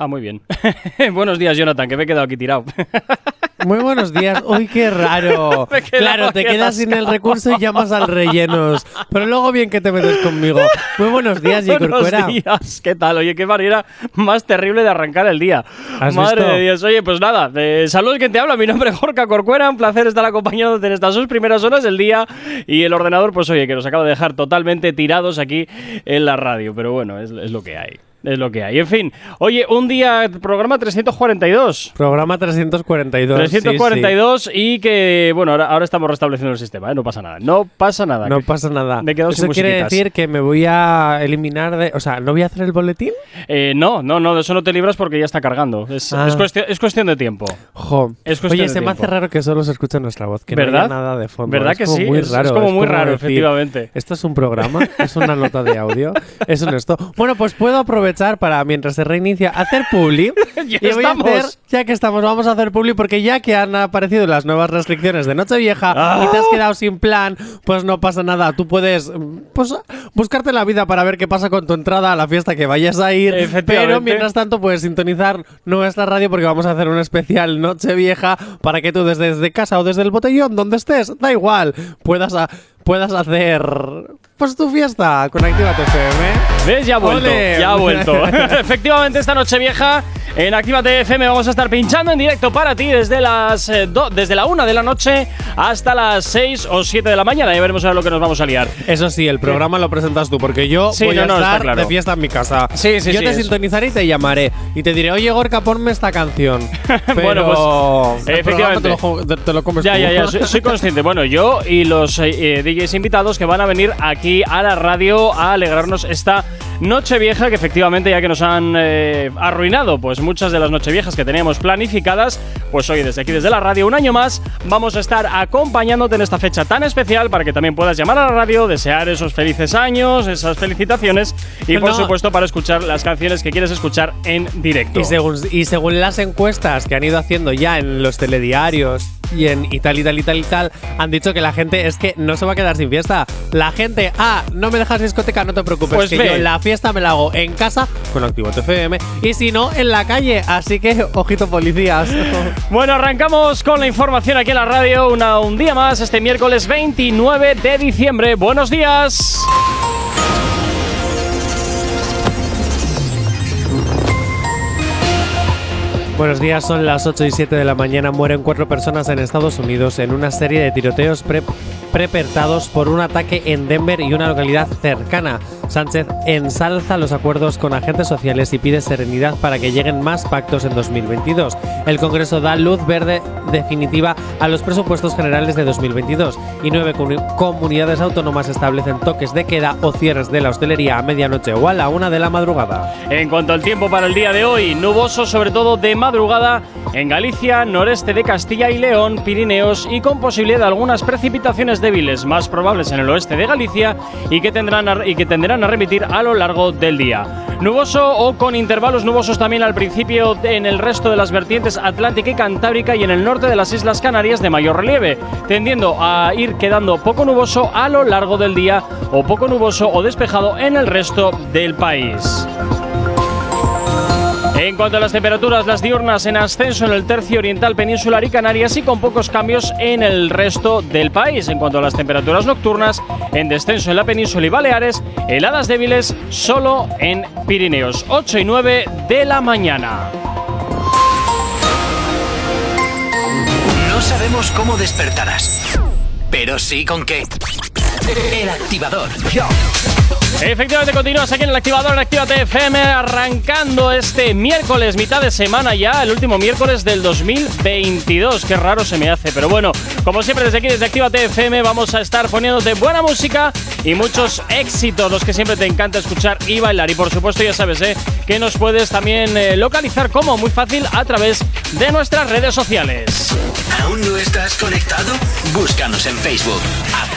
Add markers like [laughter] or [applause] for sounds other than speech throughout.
Ah, muy bien. [laughs] Buenos días, Jonathan, que me he quedado aquí tirado. [laughs] Muy buenos días. Uy, qué raro. [laughs] claro, te quedas sin el recurso y llamas al rellenos. Pero luego bien que te metes conmigo. Muy buenos días, J. Buenos días. ¿Qué tal? Oye, qué manera más terrible de arrancar el día. ¿Has Madre visto? de Dios. Oye, pues nada. Eh, saludos, quien te habla. Mi nombre es Jorge Corcuera. Un placer estar acompañándote en estas sus primeras horas del día. Y el ordenador, pues oye, que nos acaba de dejar totalmente tirados aquí en la radio. Pero bueno, es, es lo que hay. Es lo que hay. En fin. Oye, un día, programa 342. Programa 342. sí, 342 y que, bueno, ahora, ahora estamos restableciendo el sistema, ¿eh? no pasa nada. No pasa nada. sí. No Que- pasa nada. Me he quedado Eso sin quiere decir que me voy a eliminar de. O sea, ¿no voy a hacer el boletín? Eh, no, no, no, de eso no te libras porque ya está cargando. Es, Ah. es cuestión, es cuestión de tiempo. Jo. Es cuestión Oye, se me hace raro que solo se escuche nuestra voz, que no ¿Verdad? haya nada de fondo. ¿Verdad Es que como sí? Muy Es- es raro. como muy raro, decir, efectivamente. Esto es un programa, es una nota de audio, es un esto. Bueno, pues puedo aprovechar para, mientras se reinicia, hacer publi. [laughs] Ya y voy estamos. a hacer, ya que estamos, vamos a hacer publi porque ya que han aparecido las nuevas restricciones de Nochevieja Ah. y te has quedado sin plan, pues no pasa nada. Tú puedes mm, pues, buscarte la vida para ver qué pasa con tu entrada a la fiesta que vayas a ir. Pero mientras tanto puedes sintonizar nuestra radio porque vamos a hacer un especial Nochevieja para que tú desde, desde casa o desde el botellón, donde estés, da igual, puedas, a- puedas hacer pues tu fiesta con Actívate FM. ¿Ves? Ya ha vuelto. ¡Ole! Ya ha vuelto. [laughs] [laughs] Efectivamente, esta noche vieja en Actívate FM vamos a estar pinchando en directo para ti desde las eh, do- desde la 1 de la noche hasta las 6 o 7 de la mañana. Ya veremos a ver lo que nos vamos a liar. Eso sí, el programa lo presentas tú, porque yo Sí, voy no, a no, estar claro. de fiesta en mi casa. Sí, sí, yo sí, te eso. sintonizaré y te llamaré. Y te diré, oye, Gorka, ponme esta canción. Pero [laughs] Bueno, pues, efectivamente. Te lo, te lo comes Ya, tú. ya, ya, soy, soy consciente. Bueno, yo y los eh, eh, DJs invitados que van a venir aquí a la radio a alegrarnos esta noche vieja que efectivamente ya que nos han eh, arruinado pues muchas de las nocheviejas que teníamos planificadas, pues hoy desde aquí, desde la radio, un año más, vamos a estar acompañándote en esta fecha tan especial para que también puedas llamar a la radio, desear esos felices años, esas felicitaciones y por No. supuesto para escuchar las canciones que quieres escuchar en directo. Y según, y según las encuestas que han ido haciendo ya en los telediarios y en y tal y tal y tal y tal, han dicho que la gente es que no se va a quedar sin fiesta. La gente, ah, no me dejas discoteca, no te preocupes, Pues que ve. yo la fiesta me la hago en casa con Activo TFM y si no, en la calle. Así que, ojito policías. [laughs] Bueno, arrancamos con la información aquí en la radio una, un día más, este miércoles 29 de diciembre. Buenos días. Buenos días, son las 8 y 7 de la mañana. Mueren cuatro personas en Estados Unidos en una serie de tiroteos pre- prepertados por un ataque en Denver y una localidad cercana. Sánchez ensalza los acuerdos con agentes sociales y pide serenidad para que lleguen más pactos en 2022. El Congreso da luz verde definitiva a los presupuestos generales de 2022 y nueve comu- comunidades autónomas establecen toques de queda o cierres de la hostelería a medianoche o a la una de la madrugada. En cuanto al tiempo para el día de hoy, nuboso sobre todo de madrugada en Galicia, noreste de Castilla y León, Pirineos y con posibilidad de algunas precipitaciones débiles más probables en el oeste de Galicia y que tendrán a, y que tenderán a remitir a lo largo del día. Nuboso o con intervalos nubosos también al principio en el resto de las vertientes atlántica y cantábrica y en el norte de las Islas Canarias de mayor relieve, tendiendo a ir quedando poco nuboso a lo largo del día o poco nuboso o despejado en el resto del país. En cuanto a las temperaturas, las diurnas en ascenso en el tercio oriental peninsular y Canarias y con pocos cambios en el resto del país. En cuanto a las temperaturas nocturnas, en descenso en la península y Baleares, heladas débiles solo en Pirineos, 8 y 9 de la mañana. No sabemos cómo despertarás, pero sí con qué. El Activador. Efectivamente, continúas aquí en el activador en Actívate FM, arrancando este miércoles, mitad de semana ya, el último miércoles del 2022. Qué raro se me hace, pero bueno, como siempre, desde aquí, desde Actívate FM, vamos a estar poniéndote buena música y muchos éxitos, los que siempre te encanta escuchar y bailar. Y por supuesto, ya sabes, ¿eh? que nos puedes también eh, localizar como muy fácil a través de nuestras redes sociales. ¿Aún no estás conectado? Búscanos en Facebook.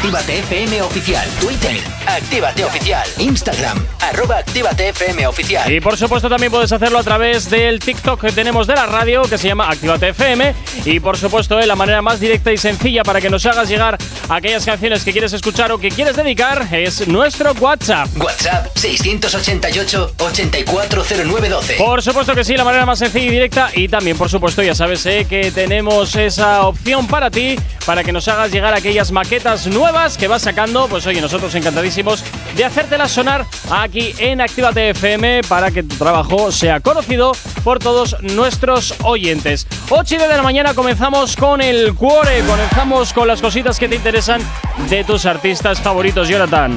Actívate FM Oficial. Twitter, Actívate Oficial. Instagram, arroba Actívate FM Oficial. Y por supuesto también puedes hacerlo a través del TikTok que tenemos de la radio, que se llama Actívate FM. Y por supuesto, eh, la manera más directa y sencilla para que nos hagas llegar aquellas canciones que quieres escuchar o que quieres dedicar es nuestro WhatsApp. WhatsApp 688 840912. Por supuesto que sí, la manera más sencilla y directa. Y también, por supuesto, ya sabes eh, que tenemos esa opción para ti, para que nos hagas llegar aquellas maquetas nuevas que vas sacando. Pues oye, nosotros encantadísimos de hacértelas sonar aquí en Actívate FM para que tu trabajo sea conocido por todos nuestros oyentes. 8 y 10 de la mañana comenzamos con el cuore, comenzamos con las cositas que te interesan de tus artistas favoritos, Jonathan.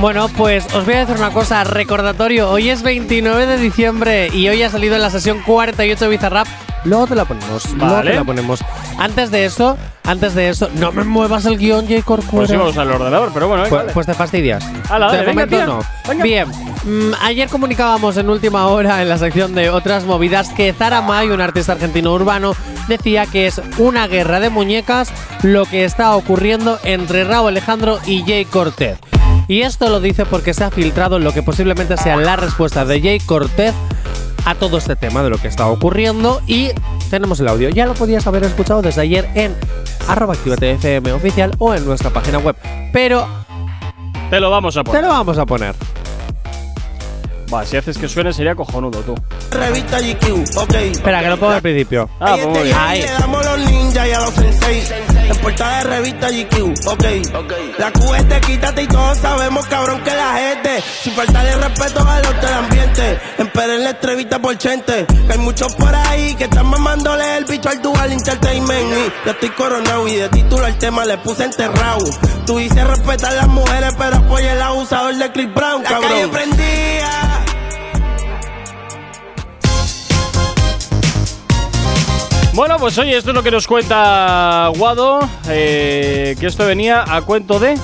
Bueno, pues os voy a decir una cosa, recordatorio, hoy es 29 de diciembre y hoy ha salido en la sesión 48 de Bizarrap. Luego te la ponemos, luego Vale. te la ponemos. Antes de eso, antes de eso, no me muevas el guion, J. Corcuera. Pues íbamos al ordenador, pero bueno, Pues, dale. pues te fastidias. De momento no. Venga. Bien, mm, ayer comunicábamos en última hora en la sección de otras movidas que Zara May, un artista argentino urbano, decía que es una guerra de muñecas lo que está ocurriendo entre Raúl Alejandro y Jay Cortez. Y esto lo dice porque se ha filtrado lo que posiblemente sea la respuesta de Jay Cortez a todo este tema de lo que está ocurriendo y tenemos el audio. Ya lo podías haber escuchado desde ayer en arroba FM oficial o en nuestra página web. Pero Te lo vamos a te poner. lo vamos a poner. Va, si haces que suene sería cojonudo tú. Revista GQ, ok. Espera, que lo pongo al principio. Ah, pues muy bien. Ahí. Le damos los ninjas y a los sensei. En portada de revista GQ, ok. La Q es de quítate y todos sabemos, cabrón, que la gente. Sin faltarle respeto a los del ambiente. Esperen la entrevista por chente. Que hay muchos por ahí que están mamándole el bicho al dual entertainment. Y yo estoy coronado y de título al tema le puse enterrado. Tú dices respetar las mujeres, pero apoya el abusador de Chris Brown, La cabrón. calle prendía. Bueno, pues oye, esto es lo que nos cuenta Guado, eh, que esto venía a cuento de...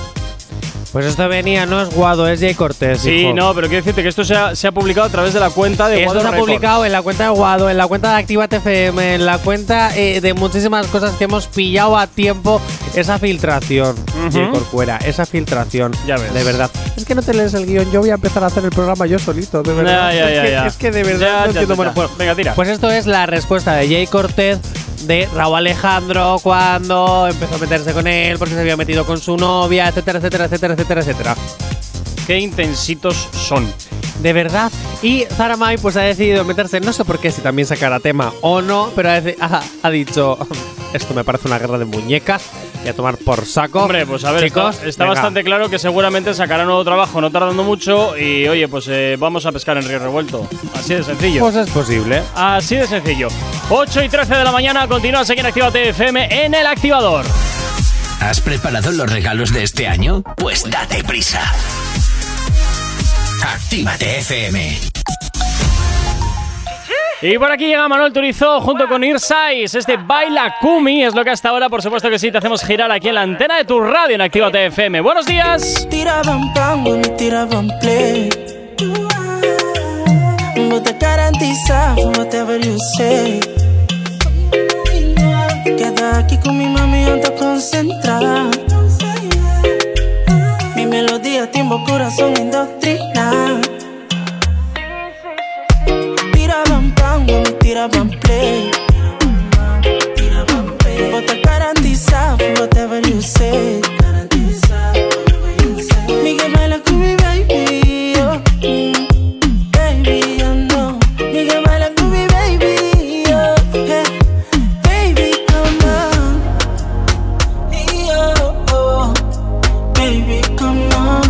Pues esto venía, no es Guado, es Jay Cortés. Sí, hijo. no, pero quiero decirte que esto se ha, se ha publicado a través de la cuenta de Esto Guado se ha Records. publicado en la cuenta de Guado, en la cuenta de Actívate FM, en la cuenta eh, de muchísimas cosas que hemos pillado a tiempo esa filtración. Jay Corcuera, esa filtración. Ya ves. De verdad. Es que no te lees el guion, yo voy a empezar a hacer el programa yo solito, de verdad. Ya, ya, es, ya, que, ya. es que de verdad Ya, no ya, entiendo. ya, Bueno, ya. bueno, Venga, tira. Pues esto es la respuesta de Jay Cortez de Raúl Alejandro cuando empezó a meterse con él porque se había metido con su novia, etcétera, etcétera, etcétera, etcétera, etcétera. Qué intensitos son. De verdad. Y Zara Mai pues ha decidido meterse, no sé por qué, si también sacará tema o no, pero ha, [laughs] ha dicho, esto me parece una guerra de muñecas, y a tomar por saco. Hombre, pues a ver, Chicos, está, bastante claro que seguramente sacará nuevo trabajo no tardando mucho y oye, pues eh, vamos a pescar en río revuelto. Así de sencillo. Pues es posible. Así de sencillo. 8 y 13 de la mañana, continúas aquí en Actívate FM en el activador. ¿Has preparado los regalos de este año? Pues date prisa. Actívate FM. Y por aquí llega Manuel Turizo junto con Irsais. Este Baila Kumi es lo que hasta ahora, por supuesto que sí, te hacemos girar aquí en la antena de tu radio en Actívate FM. Buenos días. Tiraban pan, mami, tiraban play. Vos te garantizas, whatever you say. Queda aquí con mi mami, ando concentrada. Mi melodía, timbo, corazón, indoctrina. Baby, oh. Mm, Baby, baby, oh. Come oh. Baby, come on.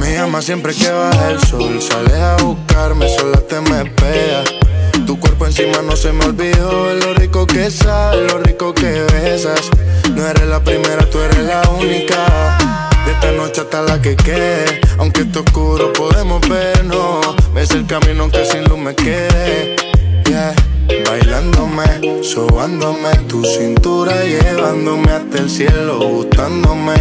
Me llama siempre que baja el sol. Sales a buscarme, sola te me espera. Tu cuerpo encima no se me olvidó. Lo rico que sabes, lo rico que besas. No eres la primera, tú eres la única. De esta noche hasta la que quede. Aunque esté oscuro, podemos vernos. Ves el camino aunque sin luz me quede. Bailándome, sobándome tu cintura, llevándome hasta el cielo, gustándome,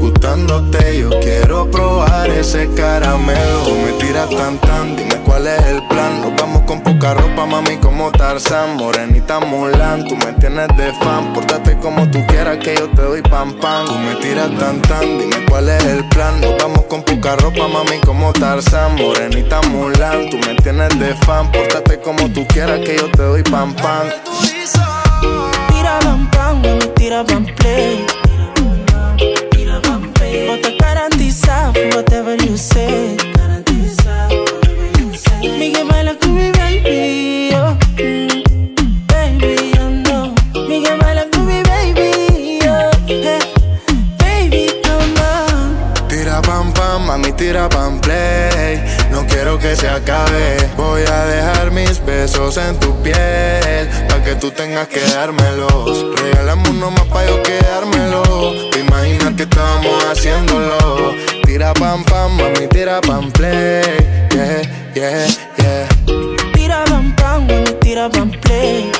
gustándote. Yo quiero probar ese caramelo, metí tiras tan tan, dime cuál es el plan. Nos vamos con poca ropa, mami, como Tarzan. Morenita Mulan, tú me tienes de fan. Pórtate como tú quieras, que yo te doy pam pam. Tú me tiras tan tan, dime cuál es el plan. Nos vamos con poca ropa, mami, como Tarzan. Morenita Mulan, tú me tienes de fan. Pórtate como tú quieras, que yo te doy pam pam. Tira pam pam, tira pam play. Tira pam play. I garantiza whatever you say. Garantiza whatever you say. Miguel baila con mi baby, oh. Baby, I know. Miguel baila con mi baby, oh. Hey. Baby, come on. Tira pam pam, mami, tira pam quiero que se acabe. Voy a dejar mis besos en tu piel. Pa' que tú tengas que dármelos. Regálame uno más pa' yo quedármelo. Te imaginas que estábamos haciéndolo. Tira pam pam, mami, tira pam play. Yeah, yeah, yeah. Tira pam pam, mami, tira pam play.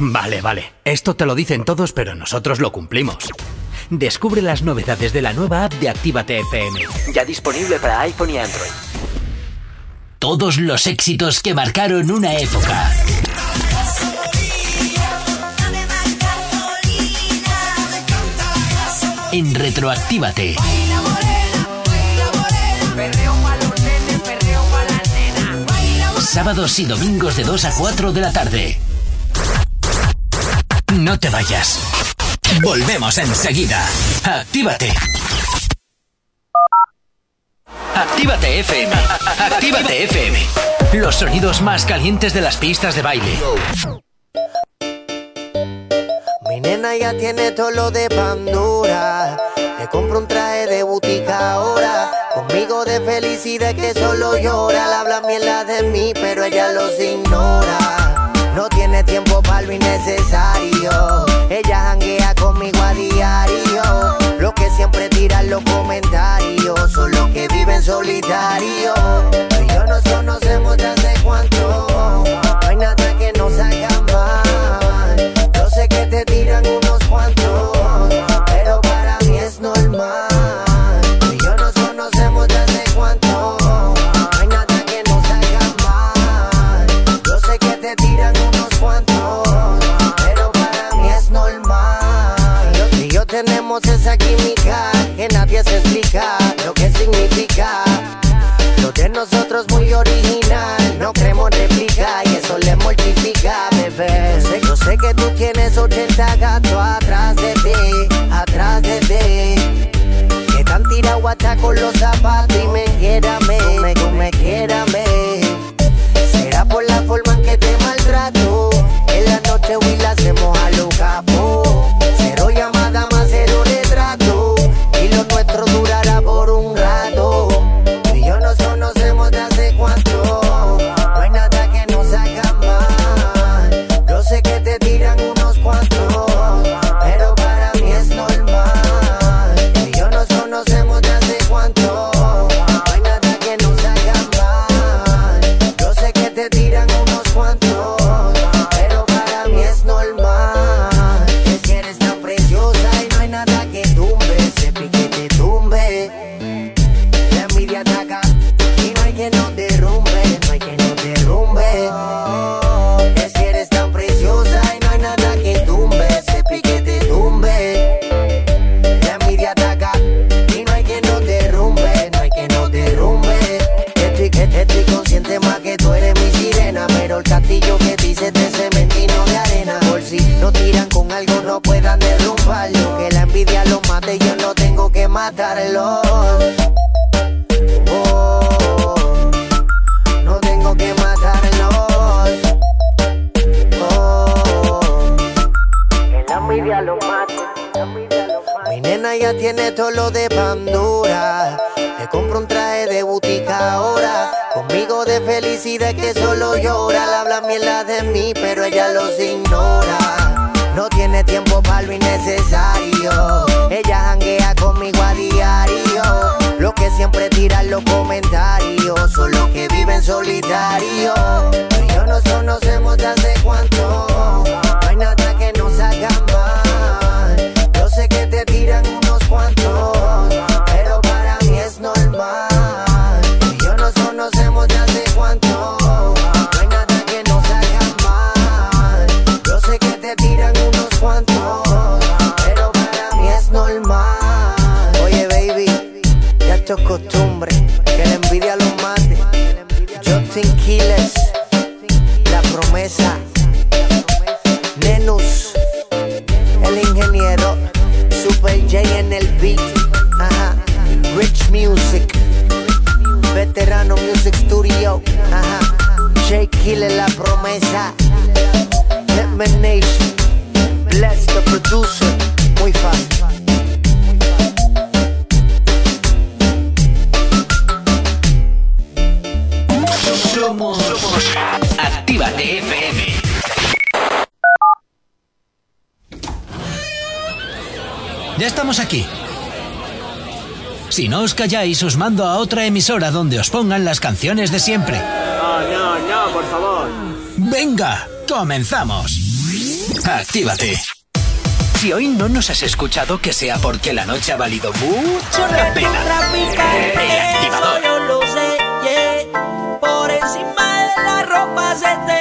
Vale, vale. Esto te lo dicen todos, pero nosotros lo cumplimos. Descubre las novedades de la nueva app de Actívate FM. Ya disponible para iPhone y Android. Todos los éxitos que marcaron una época. En Retroactívate. Sábados y domingos de 2 a 4 de la tarde. No te vayas. Volvemos enseguida. Actívate. Actívate FM. Actívate FM. Los sonidos más calientes de las pistas de baile. Mi nena ya tiene todo lo de Pandora. Le compro un traje de butica ahora. Conmigo de felicidad que solo llora. Le habla mierda de mí, pero ella los ignora. No tiene tiempo lo innecesario. Ella janguea conmigo a diario. Lo que siempre tiran los comentarios son los que viven solitario. Tú y yo nos conocemos desde cuánto. No hay nada que nos haga mal. Yo sé que te tiran unos 80 gatos atrás de ti, atrás de ti. Que tan tirado hasta con los zapatos calláis, os mando a otra emisora donde os pongan las canciones de siempre. No, no, no, por favor. Venga, comenzamos. Actívate. Si hoy no nos has escuchado, que sea porque la noche ha valido mucho la pena. El activador. Yo lo sé. Por encima de la ropa se te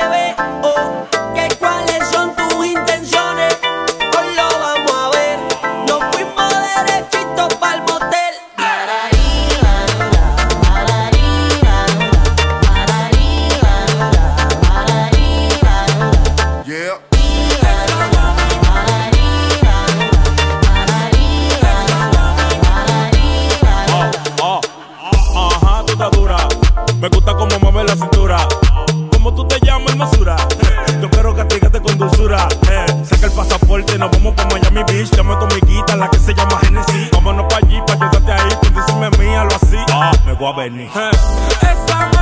What about me?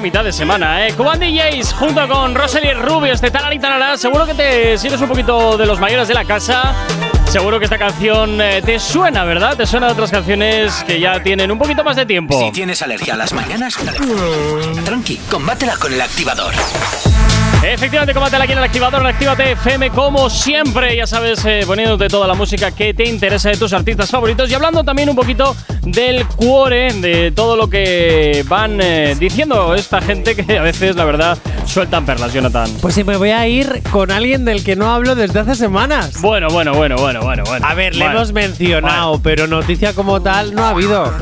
mitad de semana, ¿eh? Cuban DJs junto con Rosalie Rubios de Tarari Tarara. Seguro que te sientes un poquito de los mayores de la casa. Seguro que esta canción eh, te suena, ¿verdad? Te suena de otras canciones que ya tienen un poquito más de tiempo. Si tienes alergia a las mañanas, tranqui, combátela con el activador. Efectivamente, combátela aquí en el activador, en Actívate FM, como siempre, ya sabes, eh, poniéndote toda la música que te interesa de tus artistas favoritos y hablando también un poquito del cuore, de todo lo que van eh, diciendo esta gente que a veces, la verdad, sueltan perlas, Jonathan. Pues sí, me voy a ir con alguien del que no hablo desde hace semanas. Bueno, bueno, bueno, bueno, bueno, bueno. A ver, le Bueno, hemos mencionado, pero noticia como tal no ha habido.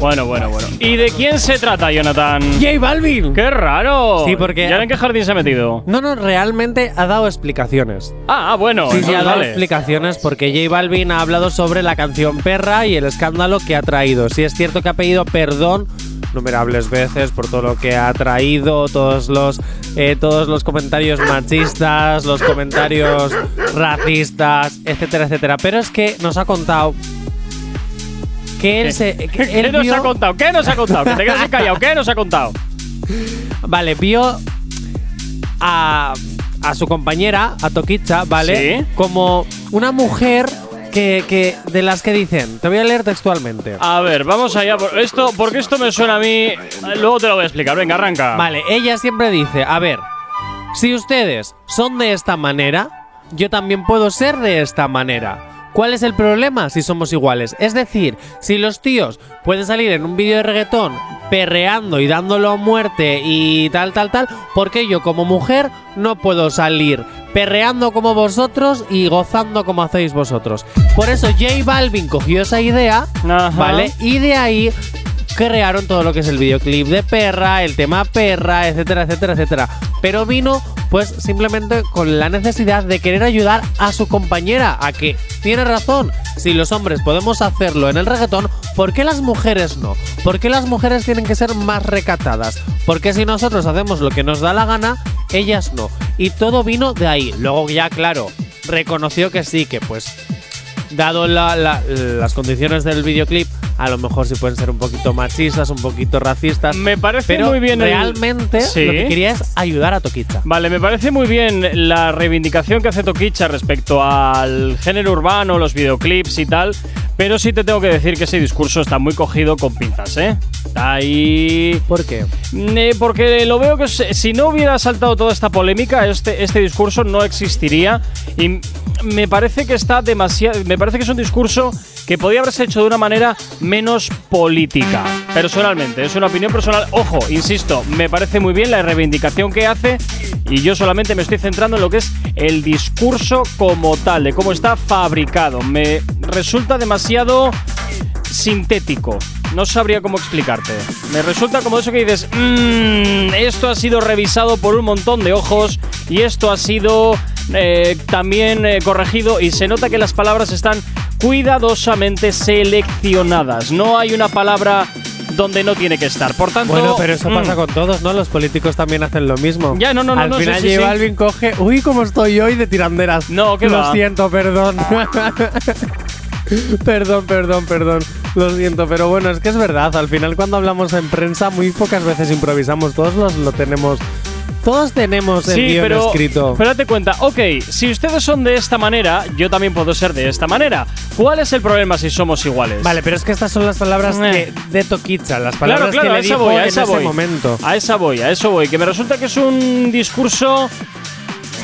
Bueno, bueno, bueno. ¿Y de quién se trata, Jonathan? J Balvin. ¡Qué raro! Sí, porque- ¿Y ahora en qué jardín se ha metido? No, no, realmente ha dado explicaciones. Ah, ah, bueno. Sí, sí, ha dado vale. explicaciones porque J Balvin ha hablado sobre la canción Perra y el escándalo que ha traído. Sí es cierto que ha pedido perdón numerables veces por todo lo que ha traído, todos los eh, todos los comentarios machistas, los comentarios racistas, etcétera, etcétera. Pero es que nos ha contado que él se [laughs] que ¿Qué, él nos vio- ha contado? ¿Qué nos ha contado? Que te quedas callado. ¿Qué nos ha contado? Vale, vio a, a su compañera, a Toquicha, ¿vale? Sí. Como una mujer que, que de las que dicen, te voy a leer textualmente. A ver, vamos allá. por- Esto, porque esto me suena a mí. Luego te lo voy a explicar. Venga, arranca. Vale, ella siempre dice, a ver, si ustedes son de esta manera, yo también puedo ser de esta manera. ¿Cuál es el problema si somos iguales? Es decir, si los tíos pueden salir en un vídeo de reggaetón perreando y dándolo a muerte y tal, tal, tal, ¿por qué yo como mujer no puedo salir perreando como vosotros y gozando como hacéis vosotros? Por eso J Balvin cogió esa idea, Ajá. ¿vale? Y de ahí crearon todo lo que es el videoclip de perra, el tema perra, etcétera, etcétera, etcétera. Pero vino pues simplemente con la necesidad de querer ayudar a su compañera a que tiene razón. Si los hombres podemos hacerlo en el reggaetón, ¿por qué las mujeres no? ¿Por qué las mujeres tienen que ser más recatadas? Porque si nosotros hacemos lo que nos da la gana, ellas no. Y todo vino de ahí. Luego ya, claro, reconoció que sí, que pues dado la- la- las condiciones del videoclip, a lo mejor sí pueden ser un poquito machistas, un poquito racistas. Me parece pero muy bien el- realmente Sí. lo que quería es ayudar a Toquicha. Vale, me parece muy bien la reivindicación que hace Toquicha respecto al género urbano, los videoclips y tal, pero sí te tengo que decir que ese discurso está muy cogido con pinzas, ¿eh? Está ahí... ¿Por qué? Eh, porque lo veo que si no hubiera saltado toda esta polémica, este, este discurso no existiría y me parece que está demasiado... Me parece que es un discurso que podía haberse hecho de una manera menos política. Personalmente, es una opinión personal. Ojo, insisto, me parece muy bien la reivindicación que hace y yo solamente me estoy centrando en lo que es el discurso como tal, de cómo está fabricado. Me resulta demasiado sintético. No sabría cómo explicarte. Me resulta como eso que dices, "Mm, esto ha sido revisado por un montón de ojos y esto ha sido eh, también eh, corregido y se nota que las palabras están cuidadosamente seleccionadas. No hay una palabra donde no tiene que estar. Por tanto, Bueno, pero eso mm, pasa con todos, ¿no? Los políticos también hacen lo mismo. Ya, no, no, no, Al no, sí, final sí, J sí. Balvin coge, uy, cómo estoy hoy de tiranderas. No, que Lo va. siento, perdón. [laughs] [laughs] perdón, perdón, perdón. Lo siento, pero bueno, es que es verdad. Al final, cuando hablamos en prensa, muy pocas veces improvisamos. Todos los, lo tenemos. Todos tenemos el Sí, guion pero, escrito. pero date cuenta, ok, si ustedes son de esta manera, yo también puedo ser de esta manera. ¿Cuál es el problema si somos iguales? Vale, pero es que estas son las palabras Eh. que- de Toquicha, las Claro, palabras claro, que a le esa dijo voy, a en esa ese voy. momento. A esa voy, a eso voy. Que me resulta que es un discurso.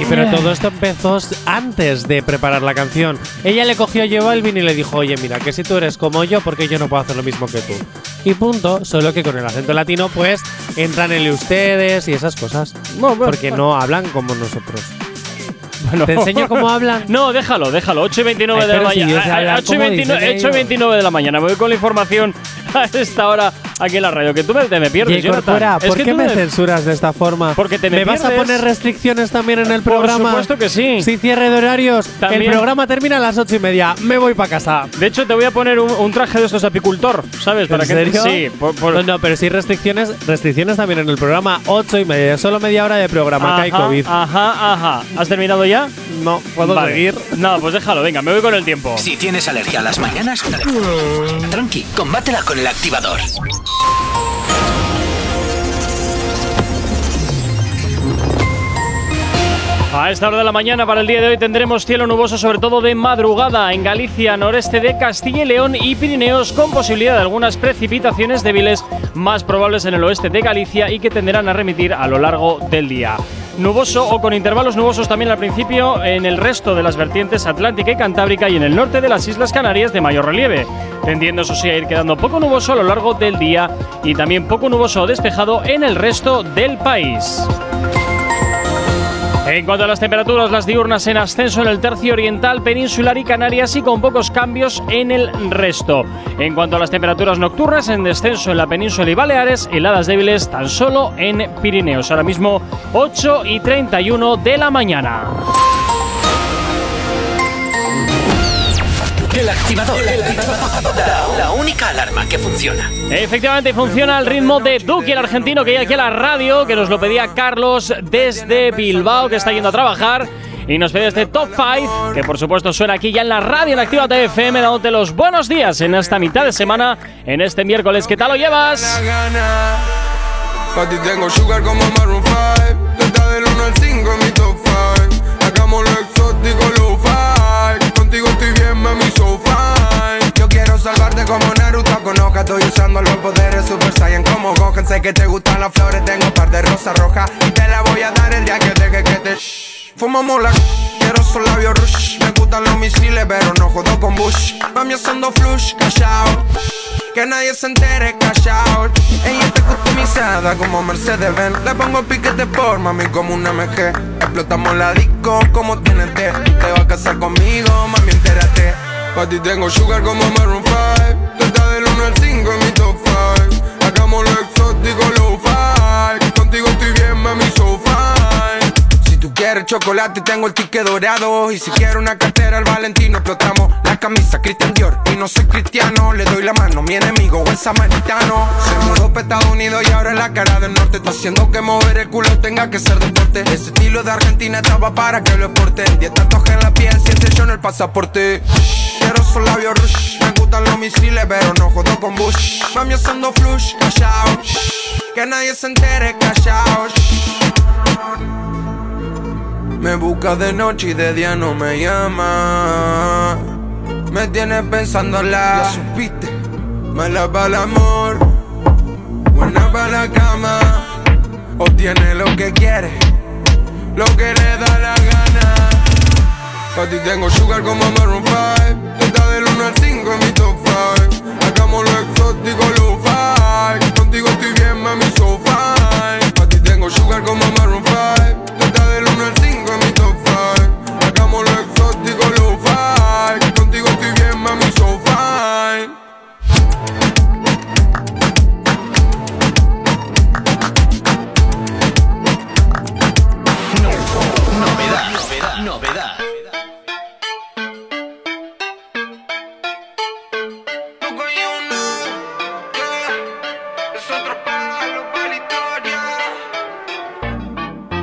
Sí, pero todo esto empezó antes de preparar la canción. Ella le cogió a J Balvin y le dijo, oye, mira, que si tú eres como yo, ¿por qué yo no puedo hacer lo mismo que tú? Y punto, solo que con el acento latino, pues, entran el ustedes y esas cosas. No, bueno, porque bueno. no hablan como nosotros. Bueno. ¿Te enseño cómo hablan? [laughs] No, déjalo, déjalo. 8 y 29 Ay, de la si mañana. yo sé hablar 8 y como 29, dicen 8 y ellos. 29 de la mañana. Me voy con la información a esta hora aquí en la radio. Que tú me, te me pierdes, J. Jonathan. Corcuera, Es ¿por que qué me censuras de esta forma? Porque te me vas a poner restricciones también en el Por programa? supuesto que sí. Si cierre de horarios, También. el programa termina a las ocho y media. Me voy para casa. De hecho, te voy a poner un, un traje de estos apicultor, ¿sabes? Para ¿En que serio? Sí, por, por- No, no, pero sí restricciones, restricciones también en el programa. Ocho y media, solo media hora de programa, que hay Ajá, COVID. Ajá, ajá. ¿Has terminado ya? No, puedo Vale. seguir. No, pues déjalo, venga, me voy con el tiempo. Si tienes alergia a las mañanas, tranqui, combátela con el activador. A esta hora de la mañana para el día de hoy tendremos cielo nuboso sobre todo de madrugada en Galicia, noreste de Castilla y León y Pirineos con posibilidad de algunas precipitaciones débiles más probables en el oeste de Galicia y que tenderán a remitir a lo largo del día. Nuboso o con intervalos nubosos también al principio en el resto de las vertientes atlántica y cantábrica y en el norte de las Islas Canarias de mayor relieve, tendiendo eso a ir quedando poco nuboso a lo largo del día y también poco nuboso o despejado en el resto del país. En cuanto a las temperaturas, las diurnas en ascenso en el tercio oriental, peninsular y Canarias y con pocos cambios en el resto. En cuanto a las temperaturas nocturnas, en descenso en la península y Baleares, heladas débiles tan solo en Pirineos. Ahora mismo 8 y 31 de la mañana. El activador. La, la única alarma que funciona. Efectivamente, funciona al ritmo de Duki, el argentino que hay aquí a la radio, que nos lo pedía Carlos desde Bilbao, que está yendo a trabajar. Y nos pide este top 5, que por supuesto suena aquí ya en la radio en Activa TFM, dándote los buenos días en esta mitad de semana, en este miércoles. ¿Qué tal lo llevas? Pa' ti tengo sugar como Maroon 5 Desde del 1 al 5 en mi top 5 Hagamos lo exótico, lo fi Contigo estoy bien, salvarte como Naruto. Con hoja Estoy usando los poderes Super Saiyan como Gohan. Sé que te gustan las flores, tengo un par de rosas rojas. Y te la voy a dar el día que deje que te shh. Fumamos la Quiero su labio rush. Me gustan los misiles pero no jodo con Bush. Mami haciendo flush, callao. Que nadie se entere, callao. Ella está customizada como Mercedes-Benz. Le pongo piquete por mami como una MG Explotamos la disco como TNT Te vas a casar conmigo, mami, entérate Pa' ti tengo sugar como Maroon 5 Desde del 1 al 5 en mi top 5 Hagamos lo exótico, lo fi Contigo estoy bien, mami, so tú quieres chocolate, tengo el ticket dorado. Y si quieres una cartera, el Valentino explotamos. La camisa Christian Dior. Y no soy cristiano, le doy la mano. Mi enemigo es samaritano. Se mudó para Estados Unidos y ahora es la cara del norte. Está haciendo que mover el culo tenga que ser deporte. Ese estilo de Argentina estaba para que lo exporte. Dieta toja en la piel, si ese yo en el pasaporte. Quiero su labio rush. Me gustan los misiles, pero no jodo con Bush. Mami haciendo flush, callao. Que nadie se entere, callao. Me busca de noche y de día no me llama. Me tienes pensándola. Ya supiste. Mala para el amor. Buena para la cama. O tiene lo que quiere. Lo que le da la gana. Pa' ti tengo sugar como Maroon 5. Desde del 1 al 5 en mi top 5. Hagamos lo exótico, lo fi. Contigo estoy bien, mami, so fine. Pa' ti tengo sugar como Maroon 5. Desde del 1 al 5 en mi top 5. Hagamos lo exótico,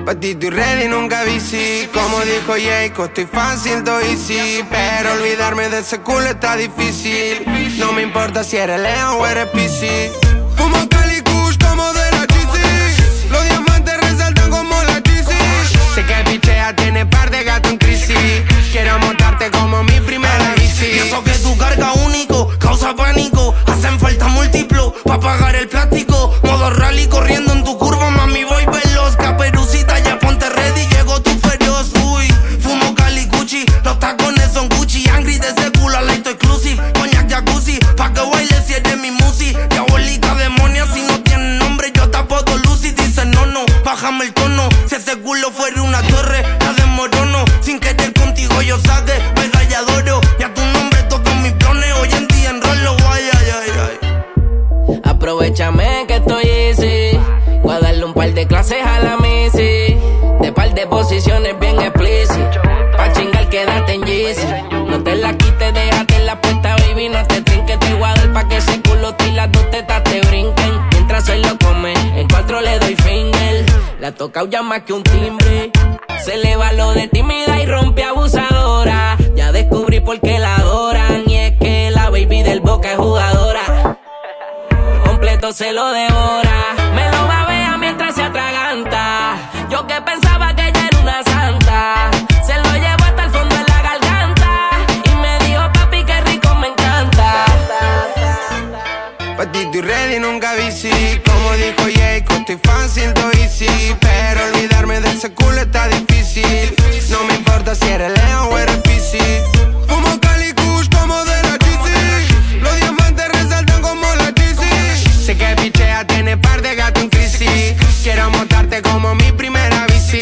Pa' estoy ready, nunca bici. Como dijo Jaco, estoy fácil, estoy easy. Pero olvidarme de ese culo está difícil. No me importa si eres Leo o eres PC Fumo Cali Kush como de la GC Los diamantes resaltan como la GC Sé que pichea tiene par de gato en crisis. Quiero montarte como mi primera bici. Pienso que tu carga único causa pánico. Hacen falta múltiplo para pagar el plástico. Modo rally corriendo 算无忌。La toca ya más que un timbre. Se le va lo de tímida y rompe abusadora. Ya descubrí por qué la adoran. Y es que la baby del boca es jugadora completo se lo devora. Me lo babea mientras se atraganta. Yo que pensaba que ella era una santa. Se lo llevo hasta el fondo de la garganta. Y me dijo, papi, qué rico me encanta. Pa' ti estoy ready, nunca bici Como dijo Jaco, estoy fácil, estoy easy Pero olvidarme de ese culo importa si eres Leo o eres Piscis. Fumo Cali Kush como de la GC. Los diamantes resaltan como la GC. Sé que pichea tiene par de gato en crisis. Quiero montarte como mi primera bici.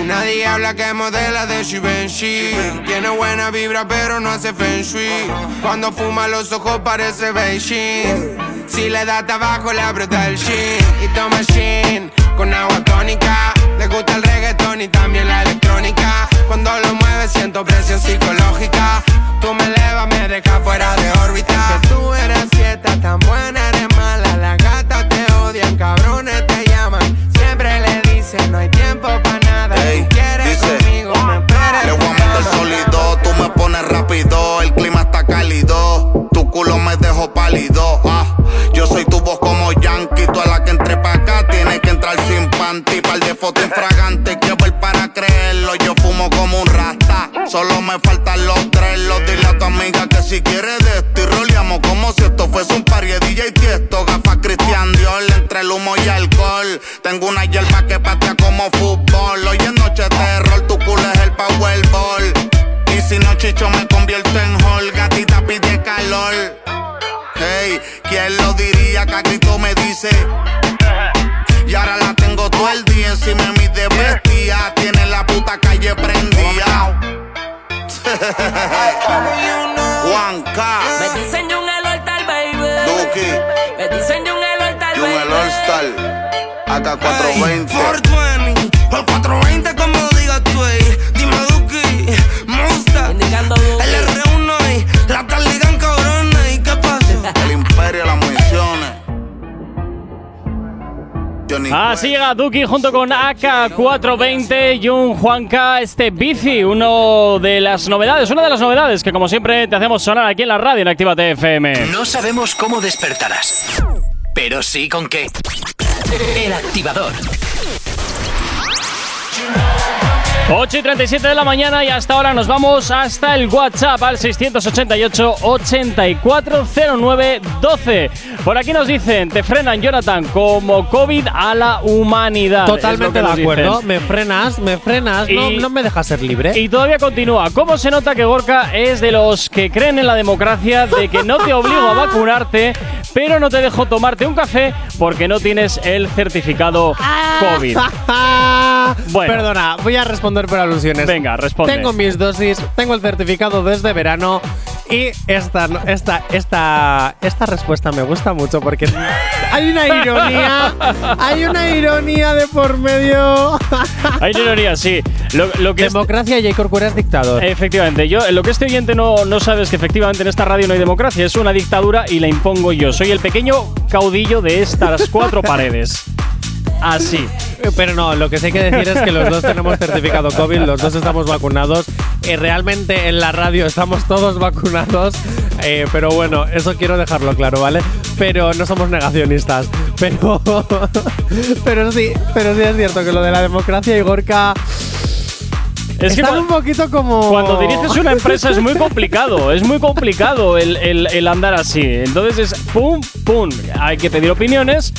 Una diabla que modela de Givenchy. Tiene buena vibra pero no hace feng shui. Cuando fuma los ojos parece Beijing. Si le da tabaco le aprieta el shin. Y toma shin con agua tónica. Le gusta el reggaetón y también la electrónica. Cuando lo mueve siento presión psicológica. Tú me elevas, me dejas fuera de órbita. Que tú eres fiesta, tan buena eres mala. Las gatas te odian, cabrones te llaman. Siempre le dicen no hay tiempo para nada. Tú quieres dice, conmigo, me esperes. Le voy a meter sólido, tú me pones rápido, el clima está cálido, tu culo me dejó pálido. Panty, par de fotos infragantes, quiero ver para creerlo, yo fumo como un rasta, solo me faltan los tres, los dile a tu amiga que si quiere de esto y roleamos como si esto fuese un party de DJ Tiesto, gafas Cristian Dior, entre el humo y alcohol, tengo una hierba que patea como fútbol, hoy es noche de terror, tu culo es el powerball. Y si no chicho me convierto en hall, gatita pide calor. Hey, ¿quién lo diría que a grito me dice? Y ahora la tengo todo el día encima de mi de bestia. Tiene la puta calle prendida. [laughs] Juanca, Me dicen Jungel All-Star, baby. Duki, Me dicen Jun el baby. All-Star, AK420. 420, o 420 como digas tú, Johnny Así llega Duki junto con AK420 y un Juanca, este bici, uno de las novedades, una de las novedades que como siempre te hacemos sonar aquí en la radio en Actívate FM. No sabemos cómo despertarás, pero sí con qué. El activador. 8 y 37 de la mañana y hasta ahora nos vamos hasta el WhatsApp al 688-8409-12. Por aquí nos dicen, te frenan Jonathan como COVID a la humanidad. Totalmente de acuerdo. dicen. Me frenas, me frenas, no, no me dejas ser libre. Y todavía continúa. ¿Cómo se nota que Gorka es de los que creen en la democracia, de que no te obligo a vacunarte, pero no te dejo tomarte un café porque no tienes el certificado COVID? [laughs] Bueno. Perdona, voy a responder por alusiones. Venga, responde. Tengo mis dosis, tengo el certificado desde verano y esta, esta, esta, esta respuesta me gusta mucho porque hay una ironía, hay una ironía de por medio. Hay ironía, sí. Lo, lo que Democracia y Corcuera es dictador. Efectivamente, yo lo que este oyente no, no sabe es que efectivamente en esta radio no hay democracia, es una dictadura y la impongo yo. Soy el pequeño caudillo de estas cuatro paredes. Así. Pero no, lo que sí hay que decir es que los dos tenemos certificado COVID, los dos estamos vacunados. Y realmente en la radio estamos todos vacunados. eh, pero bueno, eso quiero dejarlo claro, ¿vale? Pero no somos negacionistas. Pero, [laughs] pero sí, pero sí es cierto que lo de la democracia y Gorka Es que están un poquito como. Cuando diriges una empresa es muy complicado, es muy complicado el, el- el andar así. Entonces es pum, pum. Hay que pedir opiniones,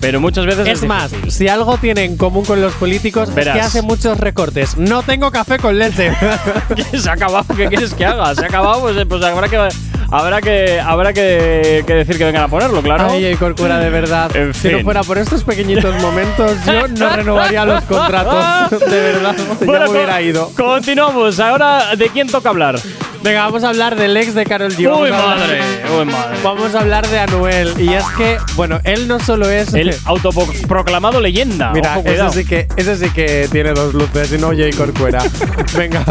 pero muchas veces es, Es más, difícil. si algo tiene en común con los políticos Verás. es que hace muchos recortes. No tengo café con leche. [laughs] Se ha acabado, ¿qué quieres que haga? Se ha acabado, pues, pues habrá que habrá que habrá que, que decir que vengan a ponerlo, claro. Ay, ay, Corcuera, de verdad. En Si no fuera por estos pequeñitos momentos, yo no renovaría los contratos. De verdad, Bueno, ya me hubiera ido. Continuamos. Ahora, ¿de quién toca hablar? Venga, vamos a hablar del ex de Carol G. Uy, madre, uy, madre. Vamos a hablar de Anuel. Y es que, bueno, él no solo es. El [laughs] autoproclamado leyenda. Mira, Ojo, ese sí, que, ese sí que tiene dos luces y no Jay Corcuera. [laughs] Venga,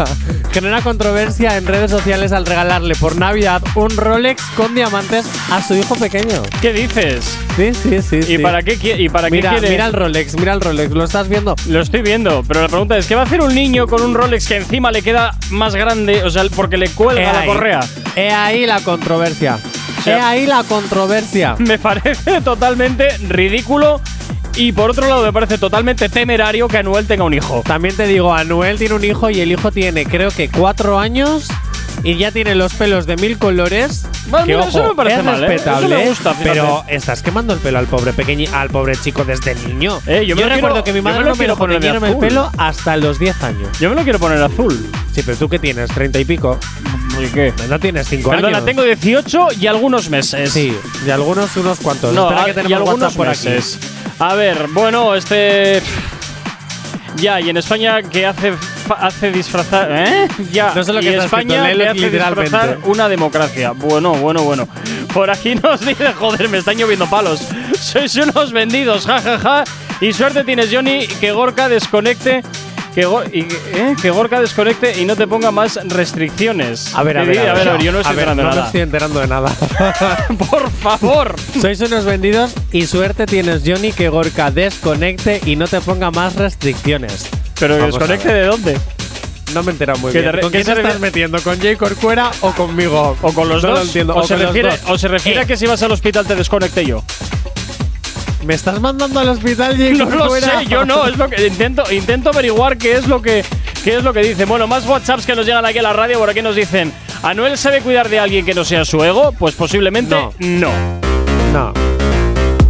genera controversia en redes sociales al regalarle por Navidad un Rolex con diamantes a su hijo pequeño. ¿Qué dices? Sí, sí, sí. ¿Y sí. para qué, y para mira, qué quiere? mira el Rolex, mira el Rolex, ¿lo estás viendo? Lo estoy viendo, pero la pregunta es: ¿qué va a hacer un niño con un Rolex que encima le queda más grande? O sea, porque le cuelga He la ahí. correa. He ahí la controversia. sea- He ahí la controversia. [laughs] Me parece totalmente ridículo. Y por otro lado, me parece totalmente temerario que Anuel tenga un hijo. También te digo, Anuel tiene un hijo y el hijo tiene, creo que cuatro años y ya tiene los pelos de mil colores. Que, mira, eso ojo, me parece es mal, ¿eh? respetable. Eso me gusta, pero estás quemando el pelo al pobre pequeño, al pobre chico desde niño. Eh, yo me lo recuerdo quiero- que mi yo me madre lo no me dejó teñirme el pelo hasta los 10 años. Yo me lo quiero poner azul. Sí, pero tú qué tienes, treinta y pico. ¿Y qué? No tienes cinco Perdona, años. tengo 18 y algunos meses. Sí, y algunos unos cuantos. No, Espera a- que y tenemos algunos WhatsApp por meses. A ver, bueno, este. Ya, y en España que hace hace disfrazar. ¿Eh? [laughs] Ya. No sé lo y escrito, España léelo que hace literalmente. disfrazar una democracia. Bueno, bueno, bueno. Por aquí [laughs] nos dice, joder, me están lloviendo palos. Sois unos vendidos, jajaja. Y suerte tienes, Johnny, que Gorka desconecte. Que, Go- y, ¿eh? que Gorka desconecte y no te ponga más restricciones. A ver, a ¿Qué ver, dice? a ver, yo no estoy a ver, enterando de no me nada. estoy enterando de nada. [laughs] Por favor. Sois unos vendidos y suerte tienes, Johnny, que Gorka desconecte y no te ponga más restricciones. Pero Vamos a desconecte ver. de dónde? No me he enterado muy bien. de ¿Con quién se te estás refiere- metiendo? ¿Con Jay Corcuera o conmigo? O con los No dos. lo entiendo. O, O se con los refiere, dos. o se refiere Eh. a que si vas al hospital te desconecte yo. ¿Me estás mandando al hospital, Jay No lo sé, yo no. Es lo que intento, intento averiguar qué es lo que qué es lo que dice. Bueno, más WhatsApps que nos llegan aquí a la radio por aquí nos dicen. ¿Anuel sabe cuidar de alguien que no sea su ego? Pues posiblemente No. no. No.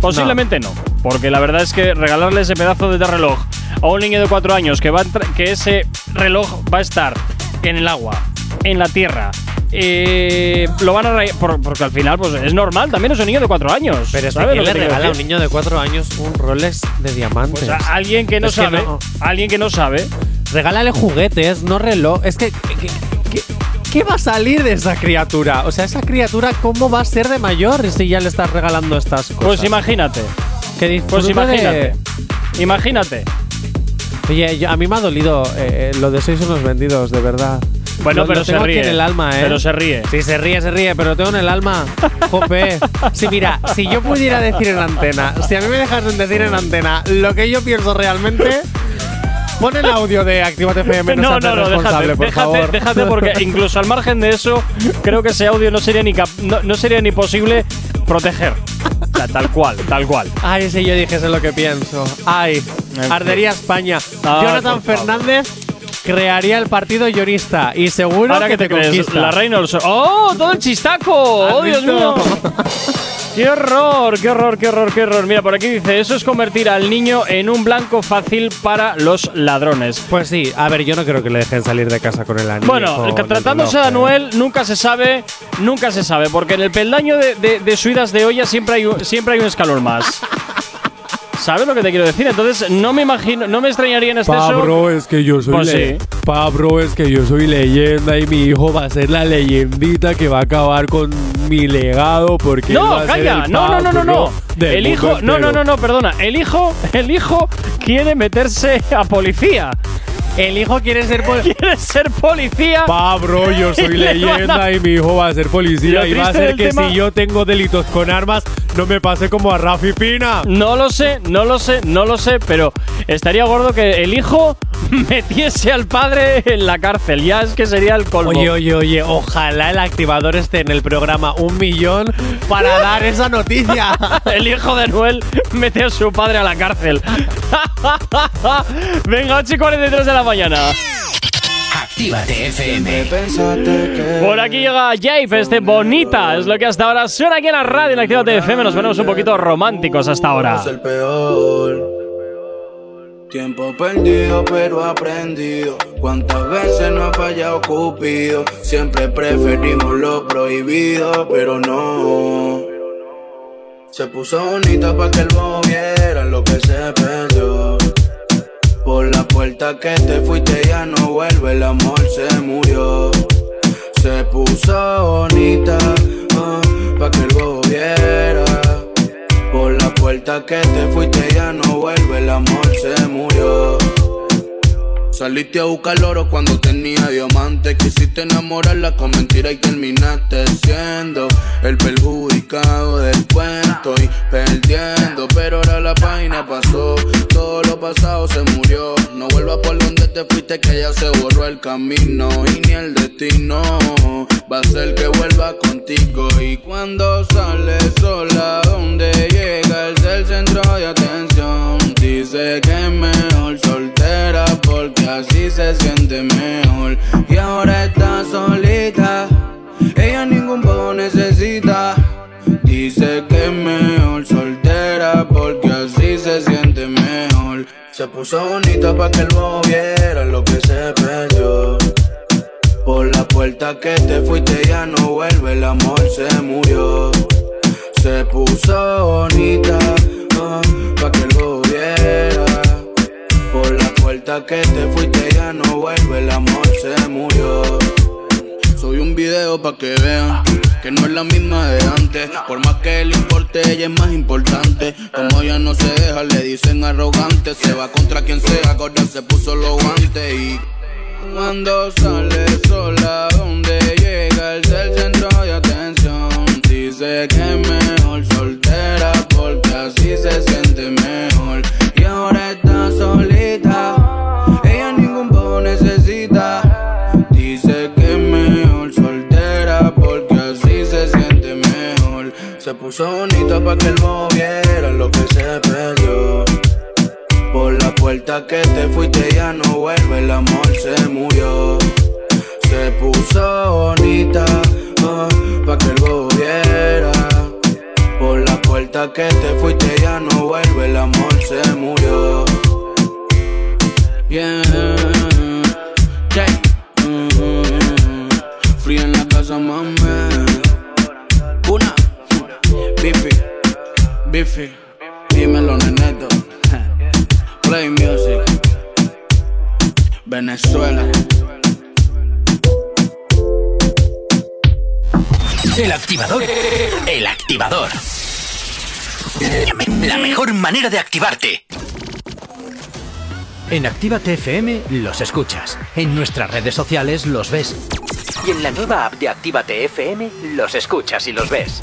Posiblemente no. Porque la verdad es que regalarle ese pedazo de reloj a un niño de cuatro años que, va que ese reloj va a estar en el agua, en la tierra, eh, lo van a rayar. por- porque al final, pues es normal, también es un niño de cuatro años. Pero es que ¿sabes ¿quién lo le regala a un niño de cuatro años un Rolex de diamantes? Pues a alguien que no Es que sabe. no. Alguien que no sabe. Regálale juguetes, no reloj. Es que. ¿qué, va a salir de esa criatura? O sea, esa criatura, ¿cómo va a ser de mayor si ya le estás regalando estas cosas? Pues imagínate. Que Pues de- imagínate. Imagínate. Oye, yo- a mí me ha dolido eh, eh, lo de sois unos vendidos, de verdad. Bueno, Lo- pero lo se tengo aquí ríe. en el alma, ¿eh? Pero se ríe. Sí, se ríe, se ríe, pero lo tengo en el alma. [laughs] Jope. Sí, mira, si yo pudiera decir en antena, si a mí me dejasen decir en antena lo que yo pienso realmente, pon el audio de Actívate FM. No, no, no, déjate, por déjate, favor. déjate, porque incluso al margen de eso, creo que ese audio no sería ni cap- no, no sería ni posible proteger. O sea, tal cual, tal cual. Ay, si yo dijese lo que pienso. Ay, ardería España. Ah, Jonathan. Fernández crearía el partido llorista y seguro Ahora que que te, crees, conquista. la sol. ¡Oh! ¡Todo el chistaco! ¡Oh, ¿Has Dios mío! [laughs] ¡Qué horror, qué horror, qué horror, qué horror! Mira, por aquí dice: Eso es convertir al niño en un blanco fácil para los ladrones. Pues sí, a ver, yo no creo que le dejen salir de casa con el anillo. Bueno, con que el tratándose de reloj. Anuel, nunca se sabe, nunca se sabe, porque en el peldaño de, de, de subidas de olla siempre hay, un, siempre hay un escalón más. [laughs] ¿Sabes lo que te quiero decir? Entonces, no me imagino, no me extrañaría en exceso. Pablo, es que yo soy Pues le- sí. Pablo, es que yo soy leyenda y mi hijo va a ser la leyendita que va a acabar con mi legado porque él va No, a ser calla, el no, no, no, no, no. El hijo, no, no, no, no, perdona. El hijo, el hijo quiere meterse a policía. El hijo quiere ser policía. Ser policía. Pablo, yo soy [laughs] leyenda y mi hijo va a ser policía y va a del que tema- si yo tengo delitos con armas no me pase como a Rafi Pina. No lo sé, no lo sé, no lo sé, pero estaría gordo que el hijo [laughs] metiese al padre en la cárcel. Ya es que sería el colmo. Oye, oye, oye, ojalá el activador esté en el programa Un Millón para [laughs] dar esa noticia. El hijo de Noel mete a su padre a la cárcel. Venga, 8 y 43 de la mañana. Actívate FM. Por aquí llega Jape, este bonita. Es lo que hasta ahora suena aquí en la radio en Actívate FM. Nos ponemos un poquito románticos hasta ahora. el peor. Tiempo perdido, pero aprendido. Cuántas veces no ha fallado Cupido. Siempre preferimos lo prohibido, pero no. Se puso bonita pa' que el bobo viera lo que se perdió. Por la puerta que te fuiste ya no vuelve, el amor se murió. Se puso bonita ah, pa' que el bobo viera. Por la puerta que te fuiste ya no vuelve, el amor se murió. Saliste a buscar oro cuando tenía diamantes. Quisiste enamorarla con mentiras y terminaste siendo el perjudicado del cuento y perdiendo. Pero ahora la página pasó, todo lo pasado se murió. No vuelvas por donde te fuiste, que ya se borró el camino y ni el destino. Va a ser que vuelva contigo. Y cuando sale así se siente mejor. Y ahora está solita, ella ningún poco necesita. Dice que es mejor soltera porque así se siente mejor. Se puso bonita para que el bobo viera lo que se perdió. Por la puerta que te fuiste ya no vuelve, el amor se murió. Se puso bonita, ah, pa' que. Por que te fuiste ya no vuelve, el amor se murió. Soy un video pa' que vean que no es la misma de antes. Por más que le importe, ella es más importante. Como ella no se deja, le dicen arrogante. Se va contra quien sea, ahora se puso los guantes y. Cuando sale sola, donde llega el el centro de atención. Dice que mejor soltera porque así se siente Se puso bonita para que él moviera lo que se perdió. Por la puerta que te fuiste ya no vuelve, el amor se murió. Se puso bonita ah, pa' que lo viera. Por la puerta que te fuiste ya no vuelve, el amor se murió. Yeah, yeah. Mm, en la casa, mami. Bifi, bifi, dímelo, neneto. [laughs] Play music. Venezuela. El activador. El activador. La mejor manera de activarte. En Actívate FM los escuchas. En nuestras redes sociales los ves. Y en la nueva app de Actívate FM los escuchas y los ves.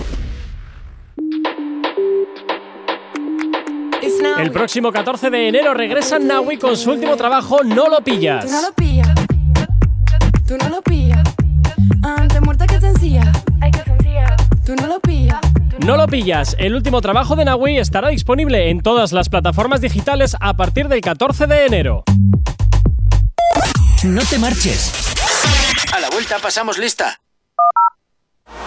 El próximo 14 de enero regresa Nawi con su último trabajo No lo pillas. Tú no lo pillas. Tú no lo pillas. Antes muerta que sencilla. Ay, que sencilla. Tú no lo pillas. No lo pillas. El último trabajo de Nawi estará disponible en todas las plataformas digitales a partir del 14 de enero. No te marches. A la vuelta pasamos lista.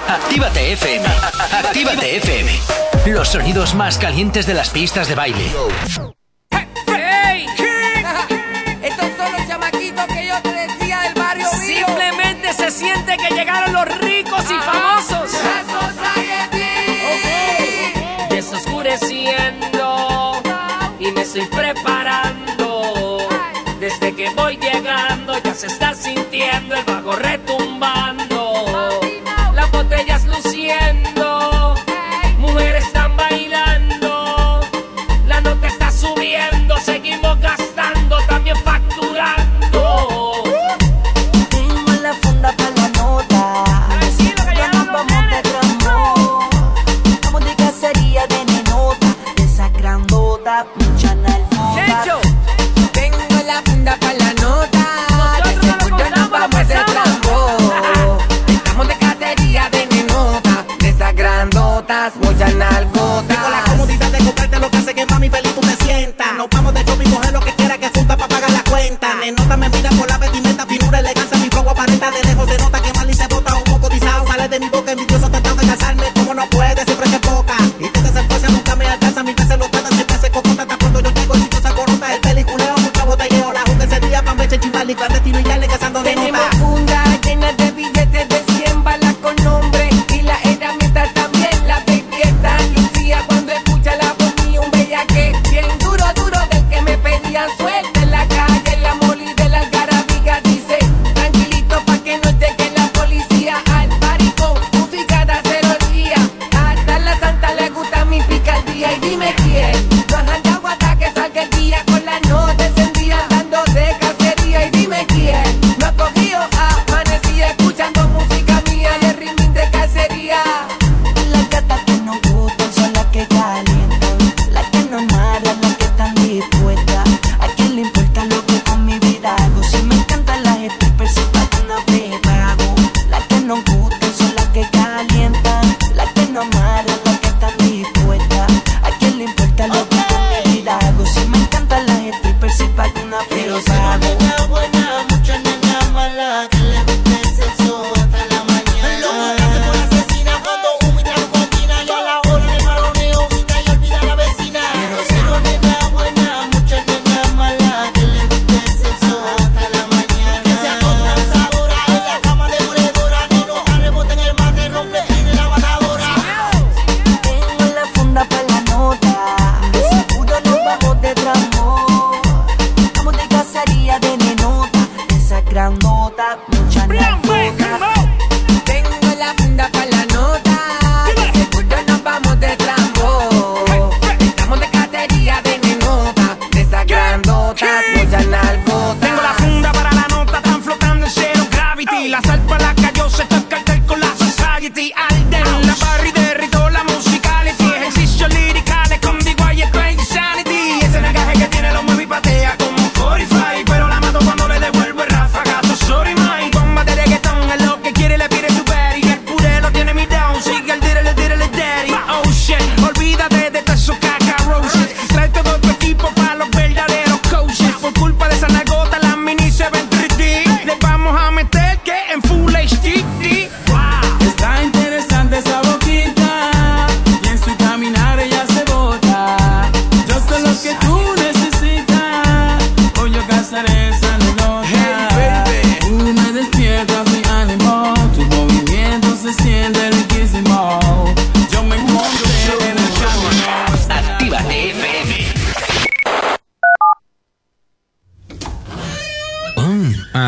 Actívate FM. Actívate FM. Los sonidos más calientes de las pistas de baile. [laughs] Estos son los chamaquitos que yo te decía del barrio mío. Simplemente se siente que llegaron los ricos y famosos. Desoscureciendo y me estoy preparando. Desde que voy llegando ya se está sintiendo el bajo retumbando.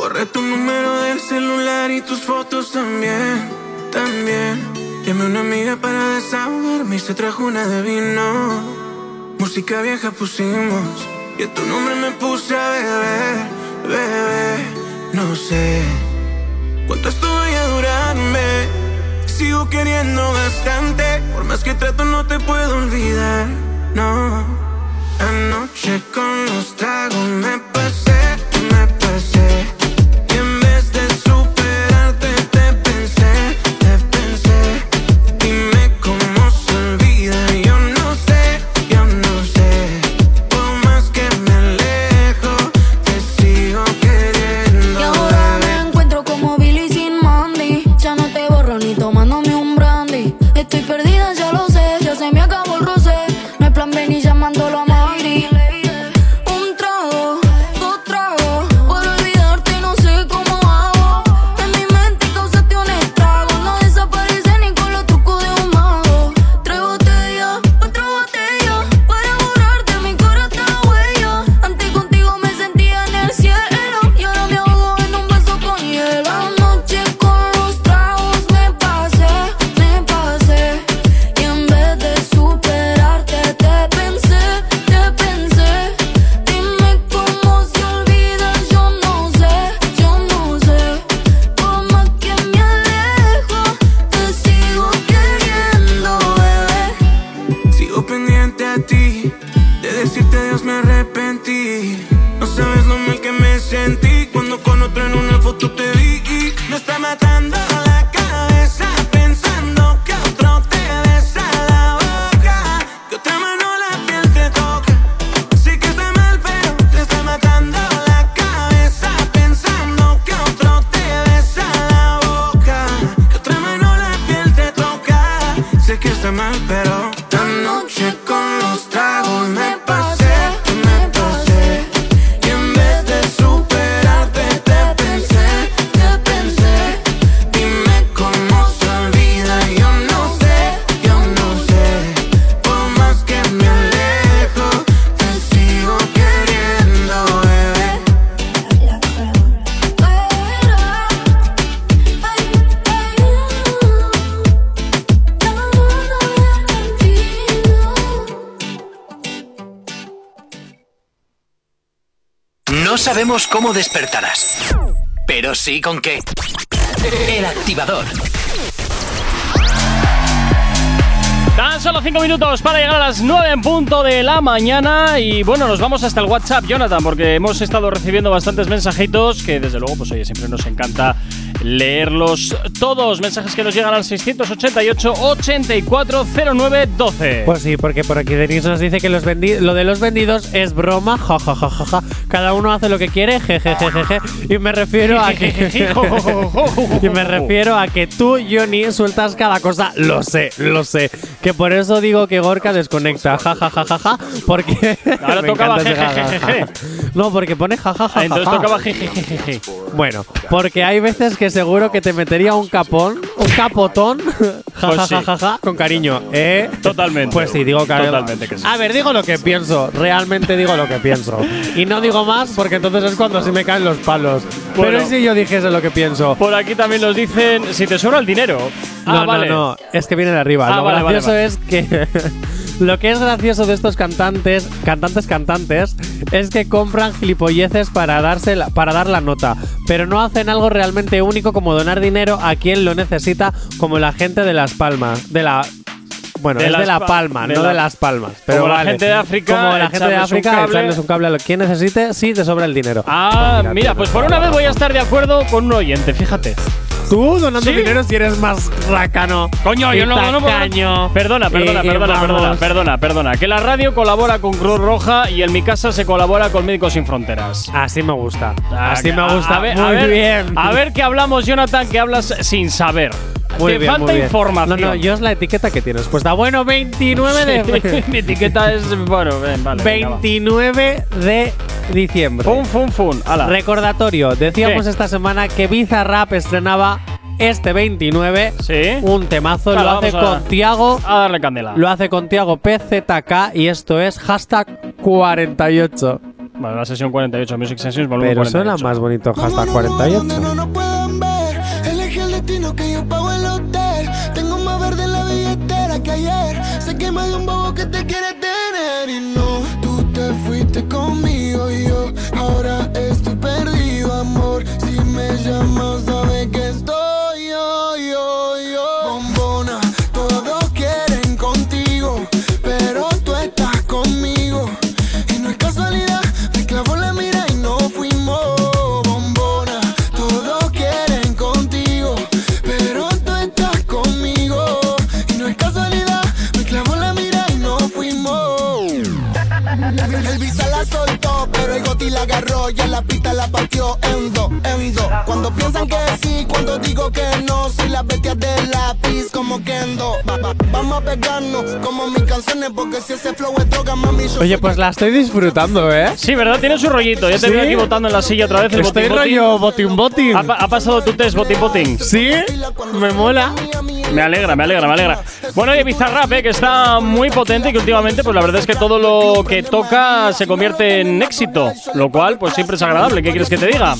Borré tu número del celular y tus fotos también, también. Llamé a una amiga para desahogarme y se trajo una de vino. Música vieja pusimos y a tu nombre me puse a beber, beber. No sé cuánto esto vaya a durarme. Sigo queriendo bastante, por más que trato no te puedo olvidar, no. Anoche con los tragos me pasé. Sabemos cómo despertarás, pero sí con qué. El activador. Tan solo 5 minutos para llegar a las 9 en punto de la mañana y bueno, nos vamos hasta el WhatsApp, Jonathan, porque hemos estado recibiendo bastantes mensajitos que desde luego, pues oye, siempre nos encanta leerlos todos. Mensajes que nos llegan al 688 840912. Pues sí, porque por aquí Denise nos dice que los vendi- lo de los vendidos es broma, ja, ja, ja, ja, ja. Cada uno hace lo que quiere, jejejeje. Y me refiero a que. [laughs] y me refiero a que tú, Johnny, sueltas cada cosa. Lo sé, lo sé. Que por eso digo que Gorka desconecta, ja, ja, ja, ja, ja. Porque. Ahora [laughs] tocaba jejejeje. No, porque pone ja, ja, ja, Ah, Entonces tocaba jejejeje. Bueno, porque hay veces que seguro que te metería un capón, un capotón, [laughs] ja, Pues ja, sí. ja, ja, ja, con cariño, ¿eh? Totalmente. Pues sí, digo que Totalmente que sí. A ver, digo lo que pienso, realmente digo lo que pienso. Y no digo más porque entonces es cuando sí me caen los palos. Bueno. Pero ¿y si yo dijese lo que pienso. Por aquí también nos dicen si te sobra el dinero. No, ah, vale. no, no, es que viene de arriba. Ah, lo vale, vale, gracioso vale. es que [laughs] lo que es gracioso de estos cantantes, cantantes, cantantes, es que compran gilipolleces para darse la- para dar la nota, pero no hacen algo realmente único como donar dinero a quien lo necesita, como la gente de Las Palmas, de la bueno, De es de La Pa- Palma, de no la- de Las Palmas. Pero Como la gente de África, Como la gente de echarles un África, cable. un cable a quien necesite, sí, te sobra el dinero. Ah, mira, pues por una vez voy a estar de acuerdo con un oyente, fíjate. Tú donando Sí. dinero si eres más rácano. Coño, yo no, no, tacaño. Perdona, perdona, perdona, perdona, perdona, perdona. Que la radio colabora con Cruz Roja y en mi casa se colabora con Médicos Sin Fronteras. Así me gusta. Ah, Así me gusta. A ver, Muy a ver, bien. A ver qué hablamos, Jonathan, que hablas sin saber. Muy Te bien, falta muy bien. información. No, no, yo es la etiqueta que tienes puesta. Bueno, 29 de. [laughs] Mi etiqueta es. Bueno, ven, vale. venga, va. 29 de diciembre. Fun, fun, fun. Ala. Recordatorio, decíamos ¿Qué? esta semana que Bizarrap estrenaba este 29 Sí. un temazo, Claro, lo hace a- con Tiago, A darle candela. lo hace con Tiago PZK y esto es hashtag 48. Bueno, la sesión 48, Music Sessions, volumen Pero 48. suena más bonito hashtag 48. Pero el goti la agarró, ya la la partió en dos, en dos. Cuando piensan que sí, cuando digo que no, soy la bestia del lápiz como Kendo. Va- va- Vamos a pegarnos como mis canciones, porque si ese flow es droga, mami, yo Oye, pues la estoy disfrutando, ¿eh? Sí, ¿verdad? Tiene su rollito. Ya te ¿Sí? veo aquí botando en la silla otra vez el Estoy botín, rollo botín botín. ¿Ha, ha pasado tu test botín botín? ¿Sí? Me mola. Me alegra, me alegra, me alegra. Bueno, y Bizarrap, eh, que está muy potente y que últimamente, pues la verdad es que todo lo que toca se convierte en éxito. Lo cual, pues siempre es agradable. ¿Qué quieres que te diga?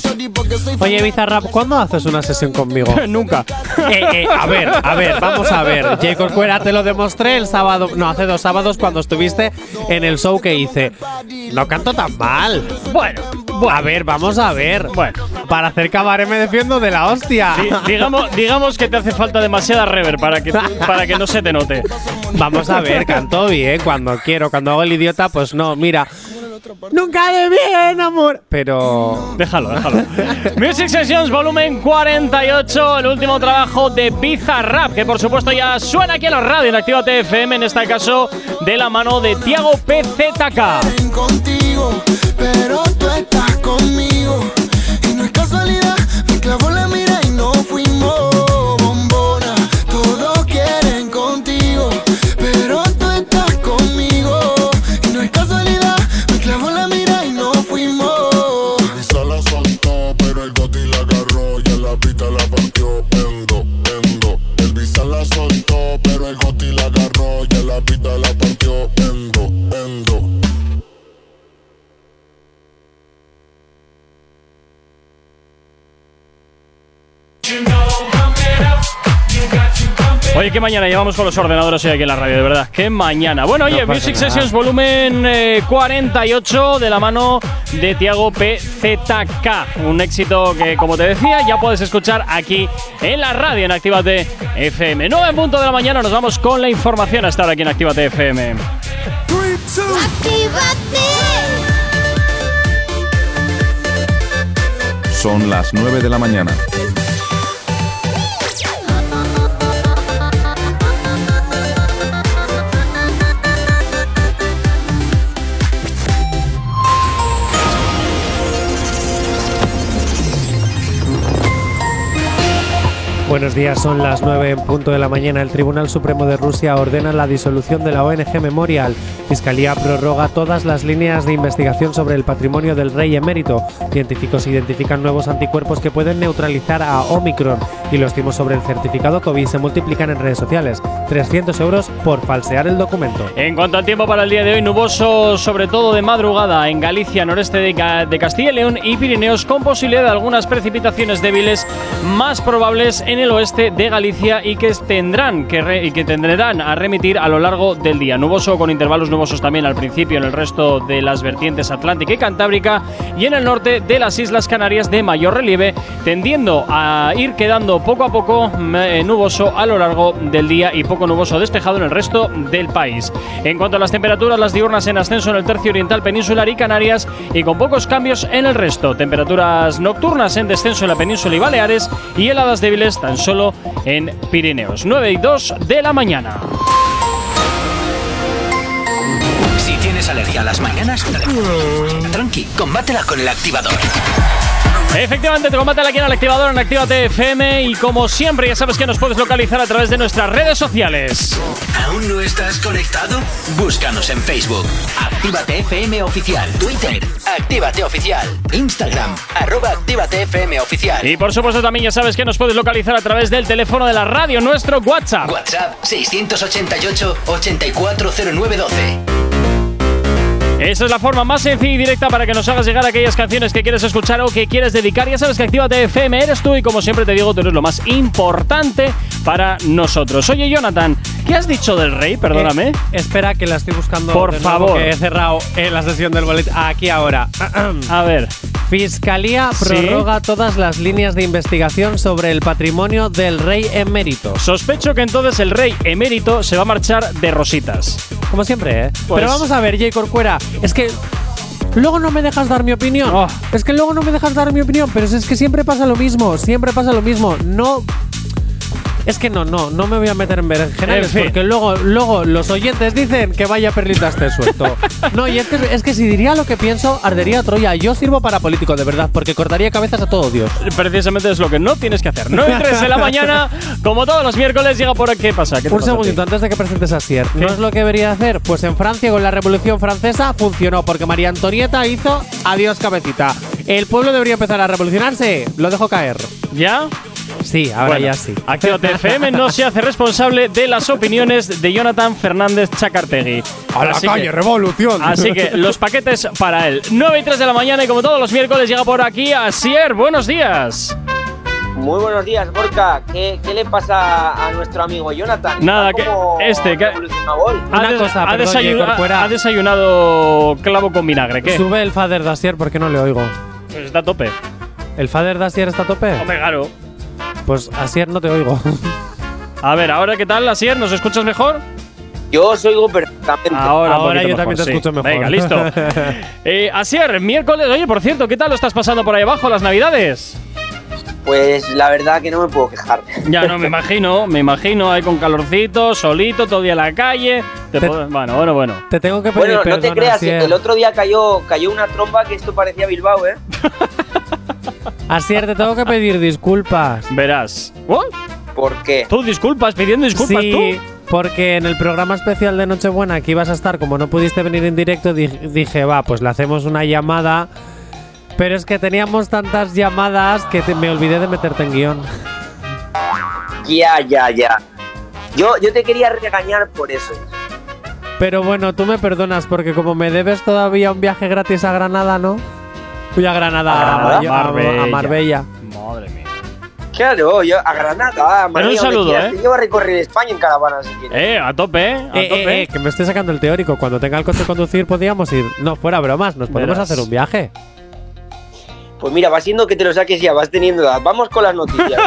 Oye, Bizarrap, ¿cuándo haces una sesión conmigo? [laughs] Nunca. Eh, eh, a ver, a ver, vamos a ver. Jacob Cuera te lo demostré el sábado, no, hace dos sábados cuando estuviste en el show que hice. No canto tan mal. Bueno, A ver, vamos a ver. Bueno. Para hacer cabaret me defiendo de la hostia. Di- digamos, digamos que te hace falta demasiada rever para que, para que no se te note. Vamos a ver, canto bien cuando quiero. Cuando hago el idiota, pues no, mira. Nunca de bien, amor. Pero. Déjalo, déjalo. Music Sessions volumen 48, el último trabajo de Bizarrap, que por supuesto ya suena aquí en la radio en Activa TFM, en este caso de la mano de Tiago PZK. contigo, pero tú estás qué mañana llevamos con los ordenadores hoy aquí en la radio, de verdad. Qué mañana. Bueno, oye, No Music nada. Sessions volumen eh, 48 de la mano de Tiago PZK. Un éxito que, como te decía, ya puedes escuchar aquí en la radio en Actívate FM. 9 en punto de la mañana nos vamos con la información hasta ahora aquí en Actívate FM. Son las 9 de la mañana. Buenos días, son las 9 en punto de la mañana. El Tribunal Supremo de Rusia ordena la disolución de la ONG Memorial. Fiscalía prorroga todas las líneas de investigación sobre el patrimonio del rey emérito. Científicos identifican nuevos anticuerpos que pueden neutralizar a Omicron. Y los timos sobre el certificado COVID se multiplican en redes sociales. 300 euros por falsear el documento. En cuanto al tiempo para el día de hoy, nuboso sobre todo de madrugada en Galicia, noreste de, Ca- de Castilla y León y Pirineos, con posibilidad de algunas precipitaciones débiles más probables en el oeste de Galicia y que tendrán que re- y que tendrán a remitir a lo largo del día. Nuboso con intervalos nubosos también al principio en el resto de las vertientes atlántica y cantábrica y en el norte de las Islas Canarias de mayor relieve, tendiendo a ir quedando poco a poco mm, eh, nuboso a lo largo del día y poco nuboso despejado en el resto del país. En cuanto a las temperaturas, las diurnas en ascenso en el tercio oriental peninsular y Canarias y con pocos cambios en el resto. Temperaturas nocturnas en descenso en la península y Baleares y heladas débiles tan solo en Pirineos. 9 y 2 de la mañana. Si tienes alergia a las mañanas, tranqui, combátela con el activador. Efectivamente, te combate aquí en el activador en Actívate FM y como siempre ya sabes que nos puedes localizar a través de nuestras redes sociales. ¿Aún no estás conectado? Búscanos en Facebook. Actívate FM Oficial. Twitter. Actívate Oficial. Instagram. Arroba Actívate FM Oficial. Y por supuesto también ya sabes que nos puedes localizar a través del teléfono de la radio, nuestro WhatsApp. WhatsApp 688 840912. Esa es la forma más sencilla y directa para que nos hagas llegar aquellas canciones que quieres escuchar o que quieres dedicar. Ya sabes que Actívate FM eres tú y como siempre te digo, tú eres lo más importante para nosotros. Oye, Jonathan, ¿qué has dicho del rey? Perdóname. Eh, espera, que la estoy buscando. Por favor. Que he cerrado eh, la sesión del boletín. Aquí ahora. A ver. Fiscalía Sí. prorroga todas las líneas de investigación sobre el patrimonio del rey emérito. Sospecho que entonces el rey emérito se va a marchar de rositas. Como siempre, ¿eh? Pues- Pero vamos a ver, Jay Corcuera. Es que. Luego no me dejas dar mi opinión. Oh. Es que luego no me dejas dar mi opinión, pero es que siempre pasa lo mismo. Siempre pasa lo mismo. No. Es que no, no, no me voy a meter en berenjenales En fin. porque luego, luego los oyentes dicen que vaya perlita este suelto. [laughs] no, y es que, es que si diría lo que pienso, ardería Troya. Yo sirvo para político, de verdad, porque cortaría cabezas a todo Dios. Precisamente es lo que no tienes que hacer. 9 y 3 de la [laughs] mañana, como todos los miércoles, llega por aquí. ¿Qué pasa? ¿Qué te Un pasa segundito, antes de que presentes a Sier. ¿No es lo que debería hacer? Pues en Francia con la Revolución Francesa funcionó, porque María Antonieta hizo adiós cabecita. ¿El pueblo debería empezar a revolucionarse? Lo dejo caer. ¿Ya? Sí, ahora Bueno, ya sí. Actívate FM no se hace responsable de las opiniones de Jonathan Fernández Chacartegui. A la Así calle, que- revolución. Así que [laughs] los paquetes para él. 9 y 3 de la mañana y como todos los miércoles llega por aquí Asier. Buenos días. Muy buenos días, Gorka. ¿Qué, qué le pasa a nuestro amigo Jonathan? Nada, que este, que-. Una ha, des- cosa, ha ha desayunado clavo con vinagre. ¿Qué? Sube el Father Dacier porque no le oigo. Pues está a tope. ¿El Father Dacier está a tope? Hombre, claro. Pues Asier no te oigo. [laughs] A ver, ahora qué tal, Asier, ¿nos escuchas mejor? Yo os oigo perfectamente. Ahora, un Ahora yo también mejor, te sí. escucho mejor. Venga, listo. [laughs] eh, Asier, miércoles. Oye, por cierto, ¿qué tal lo estás pasando por ahí abajo las navidades? Pues la verdad que no me puedo quejar. Ya no, me imagino, me imagino ahí con calorcito, solito, todo el día en la calle. Te Te- bueno, bueno, bueno. te tengo que pedir Bueno, no perdón, te creas, Asier. el otro día cayó, cayó una tromba que esto parecía Bilbao, ¿eh? [laughs] Asier, te tengo que pedir disculpas. Verás. ¿Oh? ¿Por qué? ¿Tú disculpas, pidiendo disculpas sí, tú? porque en el programa especial de Nochebuena que ibas a estar, como no pudiste venir en directo, di- dije, va, pues le hacemos una llamada. Pero es que teníamos tantas llamadas que te- me olvidé de meterte en guion. Ya, ya, ya. Yo, yo te quería regañar por eso. Pero bueno, tú me perdonas porque como me debes todavía un viaje gratis a Granada, ¿no? Fui a Granada, ¿A Granada? a, a- a Marbella. Marbella. Madre mía. Claro, yo a Granada, a Pero un saludo, quieras, ¿eh? Te llevo a recorrer España en caravana si quieres. Eh, a tope, eh, a Eh, tope. eh, eh, que me estoy sacando el teórico. Cuando tenga el coche de conducir podríamos ir. No, fuera bromas, nos podemos Verás. hacer un viaje. Pues mira, va siendo que te lo saques ya, vas teniendo edad. Vamos con las noticias.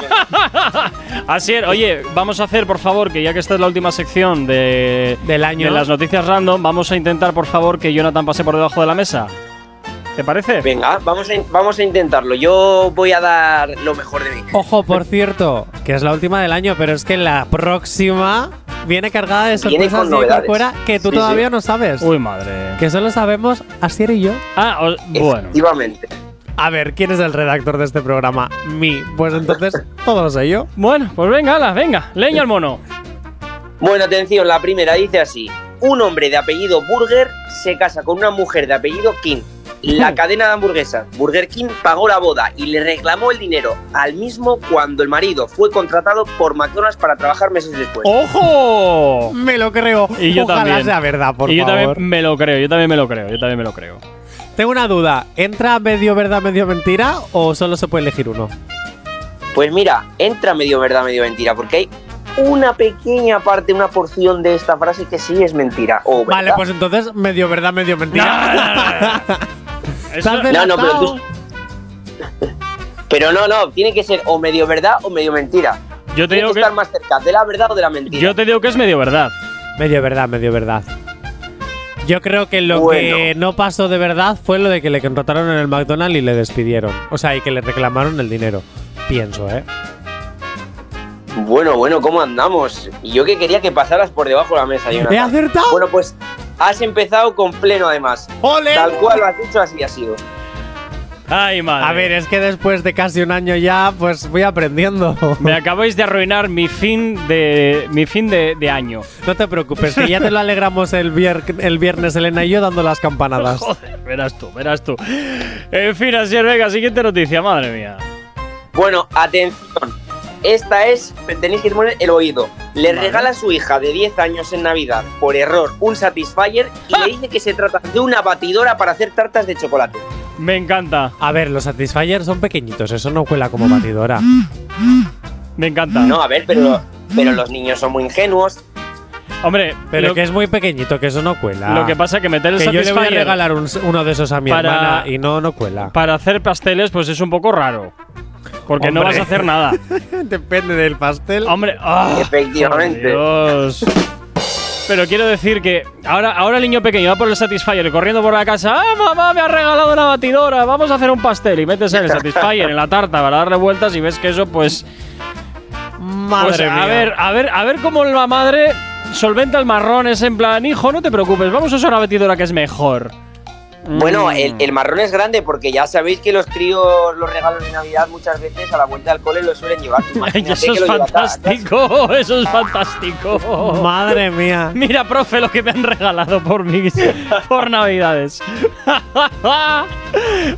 [laughs] Así es, oye, vamos a hacer, por favor, que ya que esta es la última sección de, Del año. de las noticias random, vamos a intentar, por favor, que Jonathan pase por debajo de la mesa. ¿Te parece? Venga, vamos a, vamos a intentarlo. Yo voy a dar lo mejor de mí. Ojo, por [laughs] cierto, que es la última del año, pero es que la próxima viene cargada de sorpresas de novedades. fuera que tú Sí, todavía sí. no sabes. Uy, madre. Que solo sabemos Asier y yo. Ah, o- bueno. Efectivamente. A ver, ¿quién es el redactor de este programa? Mi. Pues entonces, [laughs] todo lo sé yo. Bueno, pues venga, ala, venga, leña al mono. Bueno, atención, la primera dice así. Un hombre de apellido Burger se casa con una mujer de apellido King. La cadena de hamburguesas Burger King pagó la boda y le reclamó el dinero al mismo cuando el marido fue contratado por McDonald's para trabajar meses después. ¡Ojo! Me lo creo. Y yo Ojalá también. sea verdad, por y yo favor. también me lo creo, yo también me lo creo, yo también me lo creo. Tengo una duda. ¿Entra medio verdad, medio mentira o solo se puede elegir uno? Pues mira, entra medio verdad, medio mentira, porque hay una pequeña parte, una porción de esta frase que sí es mentira. O Vale, pues entonces medio verdad, medio mentira. [laughs] Estás No, no, pero tú. Pero no, no, tiene que ser o medio verdad o medio mentira. Yo te Tiene digo que que, estar más cerca de la verdad o de la mentira. yo te digo que es medio verdad. Medio verdad, medio verdad. Yo creo que lo Bueno. que no pasó de verdad fue lo de que le contrataron en el McDonald's y le despidieron. O sea, y que le reclamaron el dinero. Pienso, ¿eh? Bueno, bueno, ¿cómo andamos? Y yo que quería que pasaras por debajo de la mesa, Jonathan. ¡He acertado! Bueno, pues has empezado con pleno además. ¡Ole! Tal cual lo has dicho, así ha sido. Ay, madre. A ver, es que después de casi un año ya, pues voy aprendiendo. Me acabáis de arruinar mi fin de mi fin de, de año. No te preocupes, que ya te lo alegramos el, vier- el viernes, Elena y yo, dando las campanadas. [laughs] Joder, verás tú, verás tú. En fin, así es, venga, siguiente noticia, madre mía. Bueno, atención. Esta es, tenéis que poner el oído. Le Vale. regala a su hija de 10 años en Navidad, por error, un Satisfyer y le dice que se trata de una batidora para hacer tartas de chocolate. Me encanta, A ver, los Satisfyers son pequeñitos, eso no cuela como batidora. me encanta. No, a ver, pero, pero los niños son muy ingenuos. Hombre, Pero lo, que es muy pequeñito, que eso no cuela. lo que pasa es que meter el que yo le voy a regalar un- uno de esos a mi Para- hermana y no, no cuela. para hacer pasteles, pues es un poco raro. Porque no vas a hacer nada. [laughs] Depende del pastel. Hombre, ah, Efectivamente. Dios. Pero quiero decir que ahora, ahora el niño pequeño va por el Satisfyer corriendo por la casa. ¡Ah, mamá, me ha regalado una batidora! Vamos a hacer un pastel. Y metes el Satisfyer en la tarta para darle vueltas y ves que eso, pues. Madre pues, mía. a ver, a ver, a ver cómo la madre solventa el marrón. Es en plan, hijo, no te preocupes, vamos a usar una batidora que es mejor. Bueno, Mm. el, el marrón es grande porque ya sabéis que los críos los regalos de Navidad muchas veces a la vuelta al cole lo suelen llevar. [laughs] Eso es fantástico, [laughs] eso es fantástico. Madre mía. [laughs] Mira, profe, lo que me han regalado por mis por Navidades.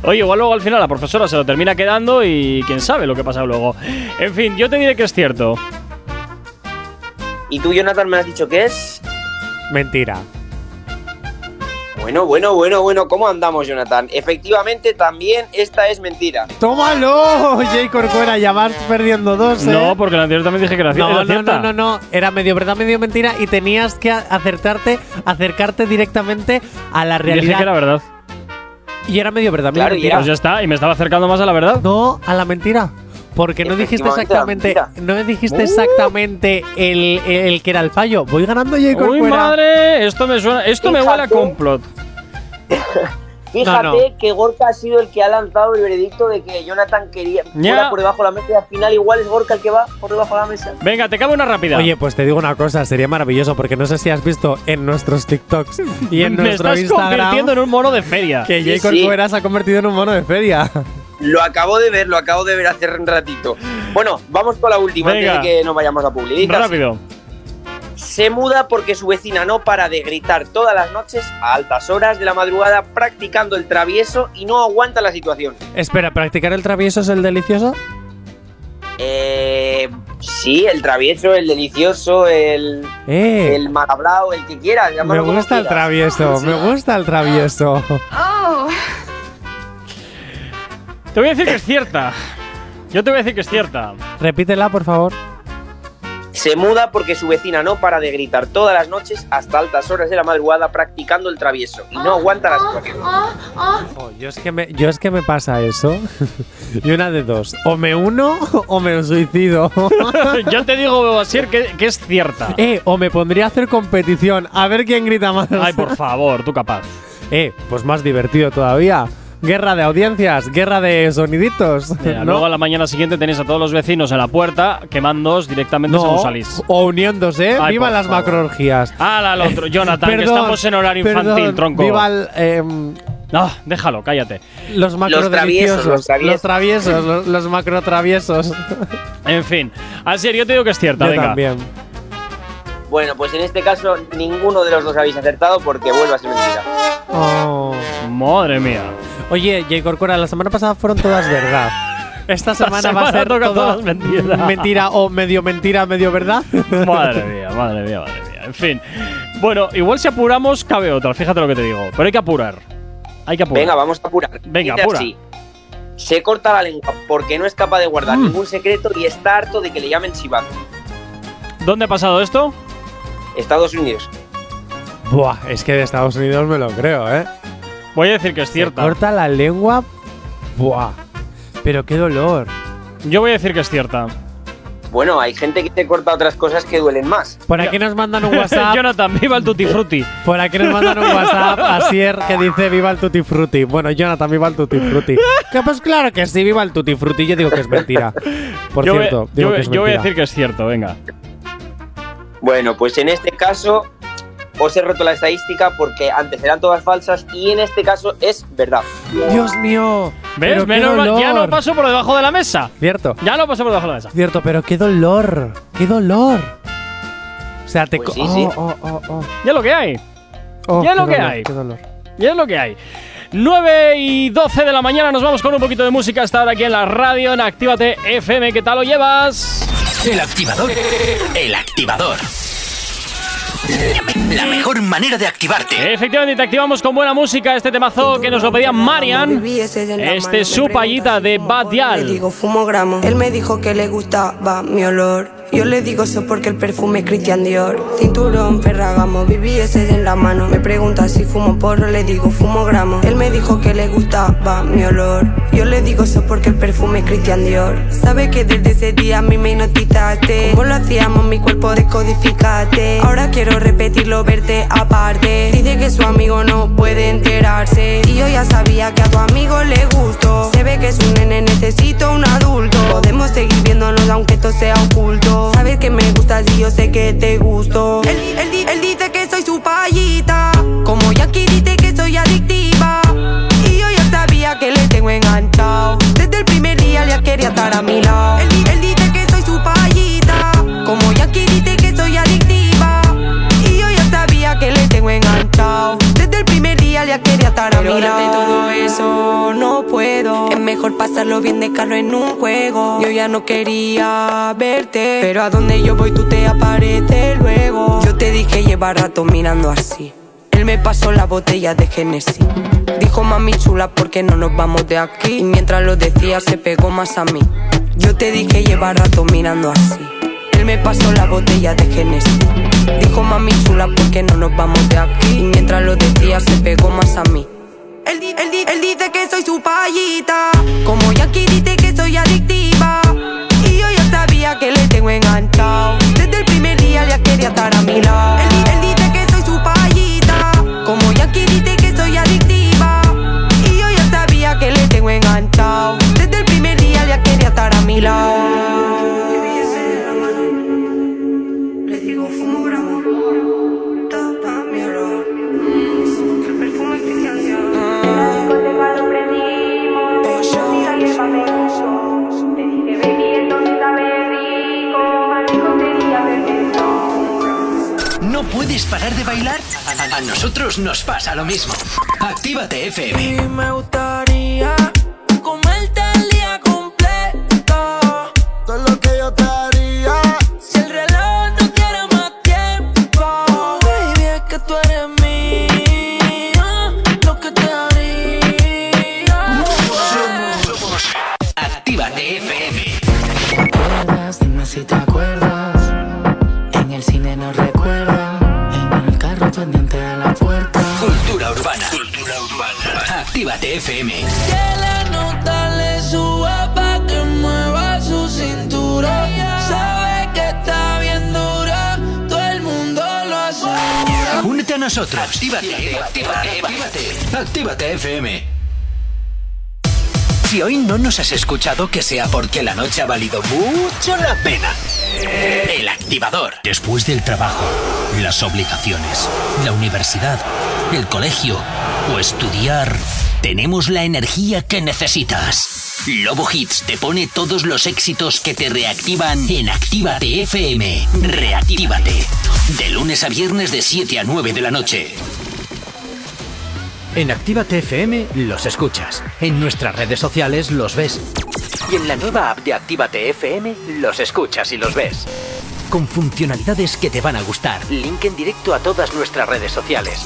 Oye, igual luego al final la profesora se lo termina quedando y quién sabe lo que pasa luego. En fin, yo te diré que es cierto. Y tú, Jonathan, me has dicho que es. Mentira. Bueno, bueno, bueno, bueno, ¿cómo andamos, Jonathan? Efectivamente, también esta es mentira. ¡Tómalo! [laughs] Jay Corcuera, ya vas perdiendo dos, ¿eh? No, porque la anterior también dije que era, No, era no, cierta. no, no, no. Era medio verdad, medio mentira y tenías que acertarte, acercarte directamente a la Dije realidad. que era verdad. Y era medio verdad, medio Claro, mentira. Pues ya está, y me estaba acercando más a la verdad. No, a la mentira. Porque no dijiste exactamente, no dijiste Uh. exactamente el, el que era el fallo. Voy ganando Jay ¡Uy, Corcuera. madre! Esto me suena, esto me huele a Fíjate. complot. [laughs] Fíjate No, no. que Gorka ha sido el que ha lanzado el veredicto de que Jonathan quería Ya. fuera por debajo de la mesa y al final igual es Gorka el que va por debajo de la mesa. Venga, te cabe una rápida. Oye, pues te digo una cosa, sería maravilloso porque no sé si has visto en nuestros TikToks y en [laughs] me nuestro estás convirtiendo Instagram en un mono de feria. que Sí, sí. Corcuera se ha convertido en un mono de feria. Lo acabo de ver, lo acabo de ver hace un ratito. Bueno, vamos con la última Venga. antes de que nos vayamos a publicar. Rápido. Se muda porque su vecina no para de gritar todas las noches a altas horas de la madrugada practicando el travieso y no aguanta la situación. Espera, ¿practicar el travieso es el delicioso? Eh, sí, el travieso, el delicioso, el, Eh, el mal hablado, el que quieras. me gusta el travieso, me gusta el travieso. Oh. Te voy a decir que es cierta. Yo te voy a decir que es cierta. Repítela, por favor. Se muda porque su vecina no para de gritar todas las noches hasta altas horas de la madrugada practicando el travieso y no aguanta la situación. Oh, yo, es que me, yo es que me pasa eso. [laughs] y una de dos. O me uno o me suicido. [laughs] Yo te digo, Asier, que, que es cierta. eh, o me pondría a hacer competición. A ver quién grita más. Ay, por favor, tú capaz. Eh, pues más divertido todavía. Guerra de audiencias, guerra de soniditos. Mira, [laughs] ¿no? Luego a la mañana siguiente tenéis a todos los vecinos en la puerta quemándoos directamente No, según salís. o uniéndose. Ay, viva las macroorgías. Ah, al otro, Jonathan, que [laughs] Perdón, estamos en horario infantil, perdón, tronco. Viva el, em, No, déjalo, cállate. los macro traviesos, los traviesos. Los traviesos, los, los macro traviesos. En fin, Asier, yo te digo que es cierta, Yo venga. también. Bueno, pues en este caso ninguno de los dos habéis acertado porque vuelve a ser mentira. Oh. Madre mía. Oye, J. Corcuera, la semana pasada fueron todas verdad. Esta semana, va a semana ser todas mentira. mentira o medio mentira, medio verdad. [laughs] Madre mía, madre mía, madre mía. En fin. Bueno, igual si apuramos, cabe otra, fíjate lo que te digo. Pero hay que apurar. Hay que apurar. Venga, vamos a apurar. Venga, Dice apura. así, Se corta la lengua porque no es capaz de guardar Mm. ningún secreto y está harto de que le llamen chivato. ¿Dónde ha pasado esto? Estados Unidos. Buah, es que de Estados Unidos me lo creo, ¿eh? Voy a decir que es cierta. Corta la lengua. Buah. Pero qué dolor. Yo voy a decir que es cierta. Bueno, hay gente que te corta otras cosas que duelen más. Por aquí nos mandan un [laughs] WhatsApp. Jonathan, viva el Tutti Frutti. Por aquí nos mandan un WhatsApp a Sier que dice viva el Tutti Frutti. Bueno, Jonathan, viva el Tutti Frutti. que pues claro que sí, viva el Tutti Frutti. Yo digo que es mentira. Por yo, cierto, digo yo- que es yo voy a decir que es cierto, venga. Bueno, pues en este caso os he roto la estadística porque antes eran todas falsas y en este caso es verdad. Dios mío. ¿Ves? pero qué Menos mal, ya no paso por debajo de la mesa. Cierto. Ya no paso por debajo de la mesa. Cierto, pero qué dolor. Qué dolor. O sea, te Pues sí, sí. Oh, oh, oh, oh. Ya lo que hay. Oh, Ya lo que dolor, hay. Qué dolor. Ya es lo que hay. 9 y 12 de la mañana nos vamos con un poquito de música hasta ahora aquí en la radio en Actívate FM. ¿Qué tal lo llevas? El activador. El activador. La mejor manera de activarte. Efectivamente, te activamos con buena música este temazo que nos lo pedía Marian. Este es su payita de Bad Le Yal. digo fumo gramo. Él me dijo que le gustaba mi olor. Yo le digo eso porque el perfume es Christian Dior. Cinturón, Ferragamo, BBS en la mano. Me pregunta si fumo porro, le digo fumo gramo. Él me dijo que le gustaba mi olor. Yo le digo eso porque el perfume es Christian Dior. Sabe que desde ese día a mí me hipnotizaste. Como lo hacíamos, mi cuerpo descodificaste. Ahora quiero repetirlo, verte aparte. Dice que su amigo no puede enterarse. Y yo ya sabía que a tu amigo le gustó. Se ve que es un nene, necesito un adulto. Podemos seguir viéndonos aunque esto sea oculto. Sabes que me gustas y yo sé que te gusto. Él, él di- él dice que soy su payita. Como Yankee dice que soy adictiva. Y yo ya sabía que le tengo enganchado. Desde el primer día ya quería estar a mi lado. Ya quería estar a mi lado. de todo eso no puedo. Es mejor pasarlo bien de carro en un juego. Yo ya no quería verte. Pero a donde yo voy tú te apareces luego. Yo te dije lleva rato mirando así. Él me pasó la botella de Genesis. Dijo mami chula, ¿por qué no nos vamos de aquí? Y mientras lo decía, se pegó más a mí. Yo te dije lleva rato mirando así. Él me pasó la botella de Genesis. Dijo mami chula, ¿por qué no nos vamos de aquí? Y mientras lo decía, se pegó más a mí. Él, di- él di- él dice que soy su payita. Como Yankee dice que soy adictiva. Y yo ya sabía que le tengo enganchado. Desde el primer día ya quería estar a mi lado. Él, él dice que soy su payita. Como Yankee dice que soy adictiva. Y yo ya sabía que le tengo enganchado. Desde el primer día ya quería estar a mi lado. ¿No puedes parar de bailar? A, nosotros nos pasa lo mismo. Actívate FM. Actívate FM. Que la nota le suba pa' que mueva su cintura. Sabe que está bien dura, todo el mundo lo asegura. Únete a nosotros. Actívate, actívate, actívate. Actívate FM. Si hoy no nos has escuchado, que sea porque la noche ha valido mucho la pena. El activador. Después del trabajo, las obligaciones, la universidad, el colegio o estudiar, tenemos la energía que necesitas. Lobo Hits te pone todos los éxitos que te reactivan en Actívate FM. Reactívate. De lunes a viernes de 7 a 9 de la noche. En Actívate FM los escuchas. En nuestras redes sociales los ves. Y en la nueva app de Actívate FM los escuchas y los ves. Con funcionalidades que te van a gustar. Link en directo a todas nuestras redes sociales.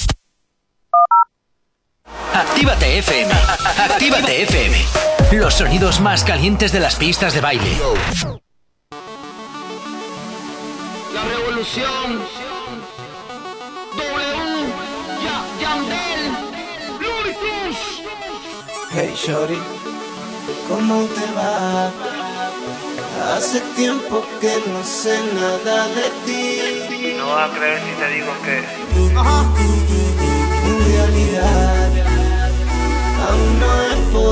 Actívate FM. Actívate FM. Los sonidos más calientes de las pistas de baile. La revolución. W. Ya, Yandel. Hey Shorty, ¿cómo te va? Hace tiempo que no sé nada de ti. No vas a creer si te digo que. En realidad,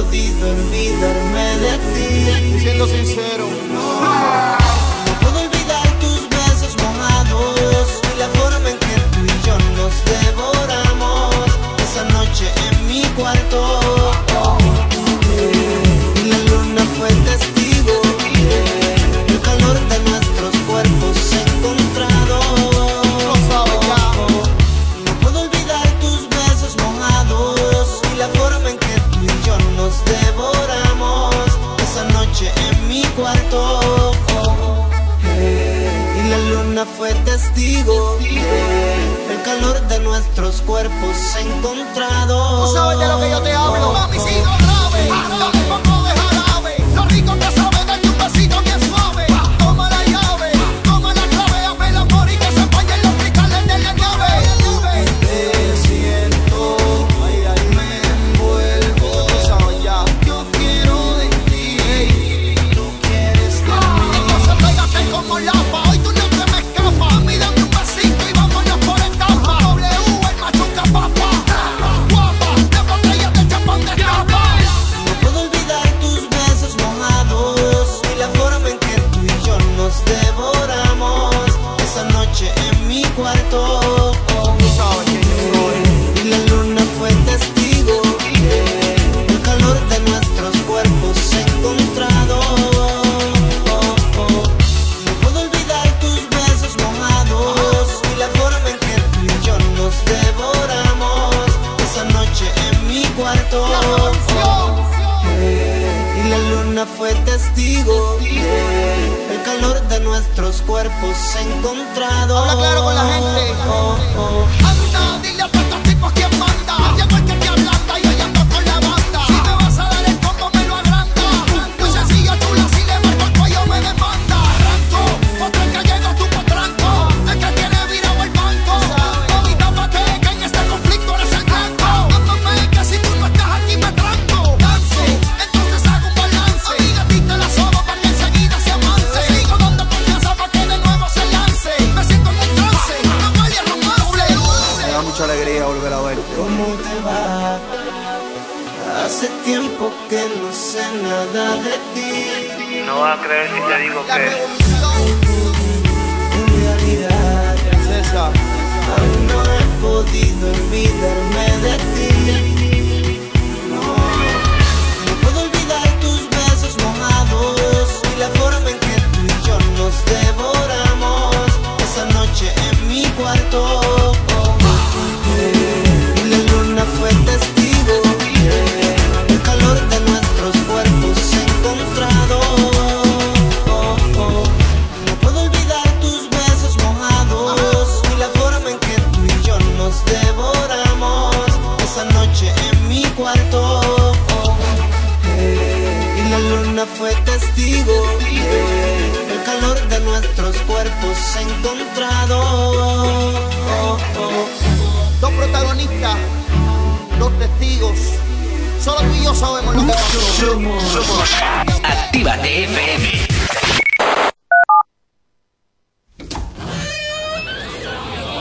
podido olvidarme de ti. Siendo sincero, no. No sabes de lo que yo te hablo. Mami, sigue grave.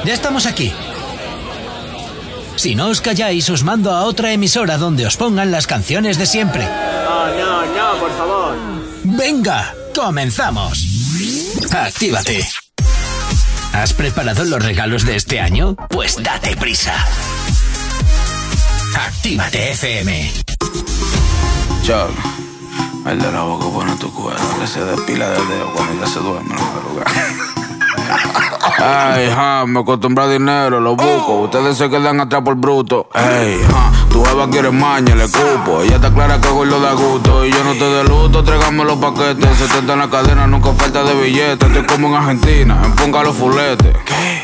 Ya estamos aquí. Si no os calláis, os mando a otra emisora donde os pongan las canciones de siempre. No, no, no, por favor. Venga, comenzamos. Actívate. ¿Has preparado los regalos de este año? Pues date prisa. Actívate FM. Chuck, el de la boca pone tu cuero, que se despila del dedo cuando ya se duerme en la madrugada. Ay, ja, me acostumbro a dinero, lo busco. Ustedes se quedan atrás por bruto. Ey, ja, tu jeva quiere maña, le cupo. Ella está clara que lo da gusto. Y yo no te de luto, tráigame los paquetes. 70 en la cadena, nunca falta de billetes. Estoy como en Argentina, en ponga los fuletes.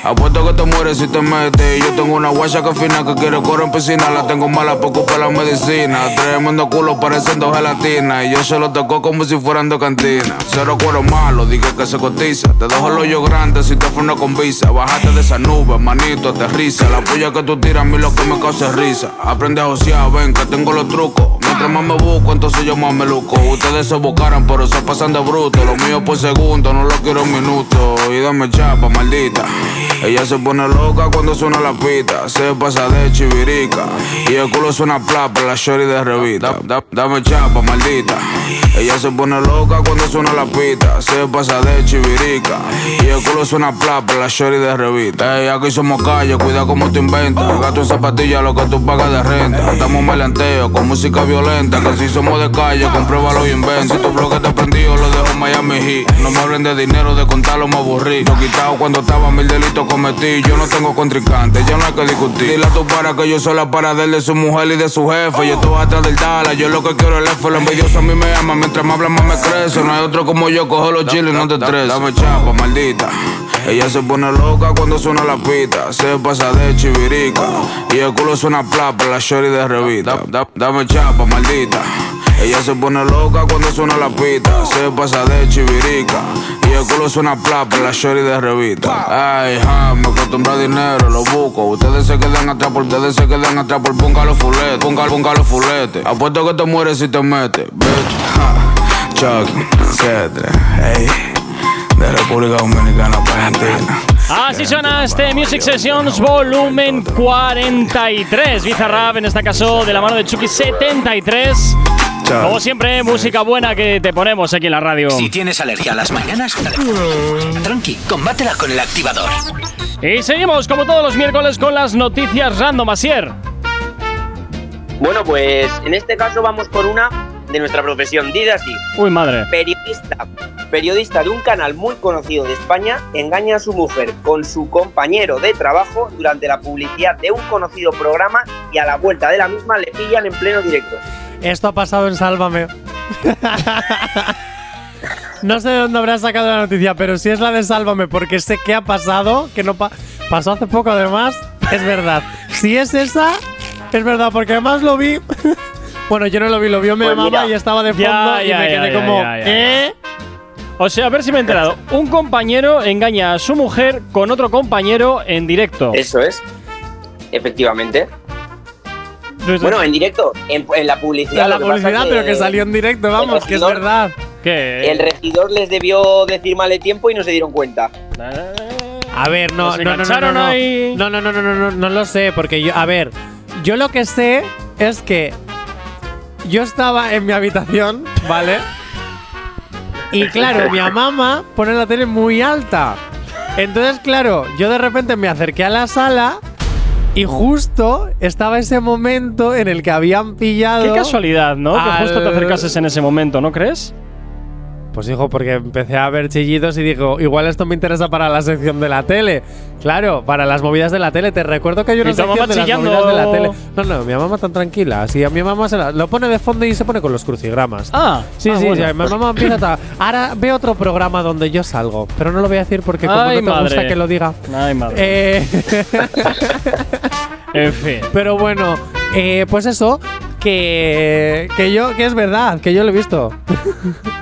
Apuesto que te mueres si te metes. Yo tengo una guacha que fina que quiere correr en piscina. La tengo mala por culpa la medicina. Tremendo culo pareciendo gelatina. Y yo se lo tocó como si fueran de cantina. Cero cuero malo, dije que se cotiza. Te dejo el hoyo grande si te freno con visa. Bájate de esa nube, manito, aterriza. La puya que tú tiras a mí lo que me causa risa. Aprende a josear, ven que tengo los trucos. Más me busco, entonces yo más me luco. Ustedes se buscaran, pero se pasan de bruto. Lo mío por segundo, no lo quiero en minutos. Y dame chapa, maldita. Ella se pone loca cuando suena la pita. Se pasa de chivirica. Y el culo suena plapa, la shorty de revista. Da- da- dame chapa, maldita. Ella se pone loca cuando suena la pita. Se pasa de chivirica. Y el culo suena plapa, la shorty de revista. Ey, aquí somos calle, cuida como te inventas. Gato en zapatillas, lo que tú pagas de renta. Estamos melanteos con música violenta. Que si somos de calle, compruébalo y inventa. Si tu bloque te prendido, lo dejo Miami Heat. No me hablen de dinero, de contarlo me aburrí. Lo quitado cuando estaba mil delitos cometí. Yo no tengo contrincante, ya no hay que discutir. Dile a tu para que yo soy la para de su mujer y de su jefe. Yo estoy atrás del Dala, yo lo que quiero es el F. Lo envidioso a mí me ama, mientras más habla más me crece. No hay otro como yo, cojo los chiles no te estreses. Dame chapa, maldita. Ella se pone loca cuando suena la pita. Se pasa de chivirica. Y el culo suena plapa, la shorty de revista. Da- dame chapa, maldita. Ella se pone loca cuando suena la pita. Se pasa de chivirica. Y el culo suena plapa, la shorty de revista. Ay, ja, me acostumbro a dinero, lo busco. Ustedes se quedan atrás por, ustedes se quedan atrás por fuletes. Ponga, ponga los fuletes. Apuesto que te mueres si te metes. Bitch, ja. Chuck, hey. De República Dominicana para Argentina. Así suena este Music Sessions volumen 43. Bizarrap, en este caso, de la mano de Chucky 73. Como siempre, música buena que te ponemos aquí en la radio. Si tienes alergia a las mañanas, tranqui, combátela con el activador. Y seguimos, como todos los miércoles, con las noticias random, Asier. Bueno, pues en este caso vamos por una de nuestra profesión. Dice así. Uy, madre. Periodista. Periodista de un canal muy conocido de España engaña a su mujer con su compañero de trabajo durante la publicidad de un conocido programa y a la vuelta de la misma le pillan en pleno directo. Esto ha pasado en Sálvame. no sé de dónde habrá sacado la noticia, pero si es la de Sálvame, porque sé que ha pasado, que no pa- pasó hace poco además, es verdad. Si es esa, es verdad, porque además lo vi. Bueno, yo no lo vi, lo vio mi Pues mamá mira, y estaba de fondo ya, y ya, me quedé ya, como, ya, ya. ¿eh? O sea, a ver si me he enterado. [laughs] Un compañero engaña a su mujer con otro compañero en directo. Eso es. Efectivamente. Pues- Bueno, en directo, en, en la publicidad. La que pasa publicidad, pero que salió en directo, vamos, que es verdad. ¿Qué? El regidor les debió decir mal el tiempo y no se dieron cuenta. A ver, no, no, no, no, no, no, no, no, no, no, no, no, no lo sé, porque yo, a ver, yo lo que sé es que yo estaba en mi habitación, ¿vale? Y claro, mi mamá pone la tele muy alta. Entonces, claro, yo de repente me acerqué a la sala y justo estaba ese momento en el que habían pillado. Qué casualidad, ¿no? Que justo te acercases en ese momento, ¿no crees? Pues hijo, porque empecé a ver chillidos y digo, igual esto me interesa para la sección de la tele. Claro, para las movidas de la tele. Te recuerdo que hay una Y sección de las chillando. movidas de la tele. No, no, mi mamá tan tranquila. Así a mi mamá se la, lo pone de fondo y se pone con los crucigramas. Ah, sí, ah, sí, bueno. sí, Mi mamá empieza a. Ahora ve otro programa donde yo salgo, pero no lo voy a decir porque como Ay, no te madre. gusta que lo diga. Ay, madre. Eh, [laughs] En fin. pero bueno, eh, pues eso, que, que yo, que es verdad, que yo lo he visto. [laughs]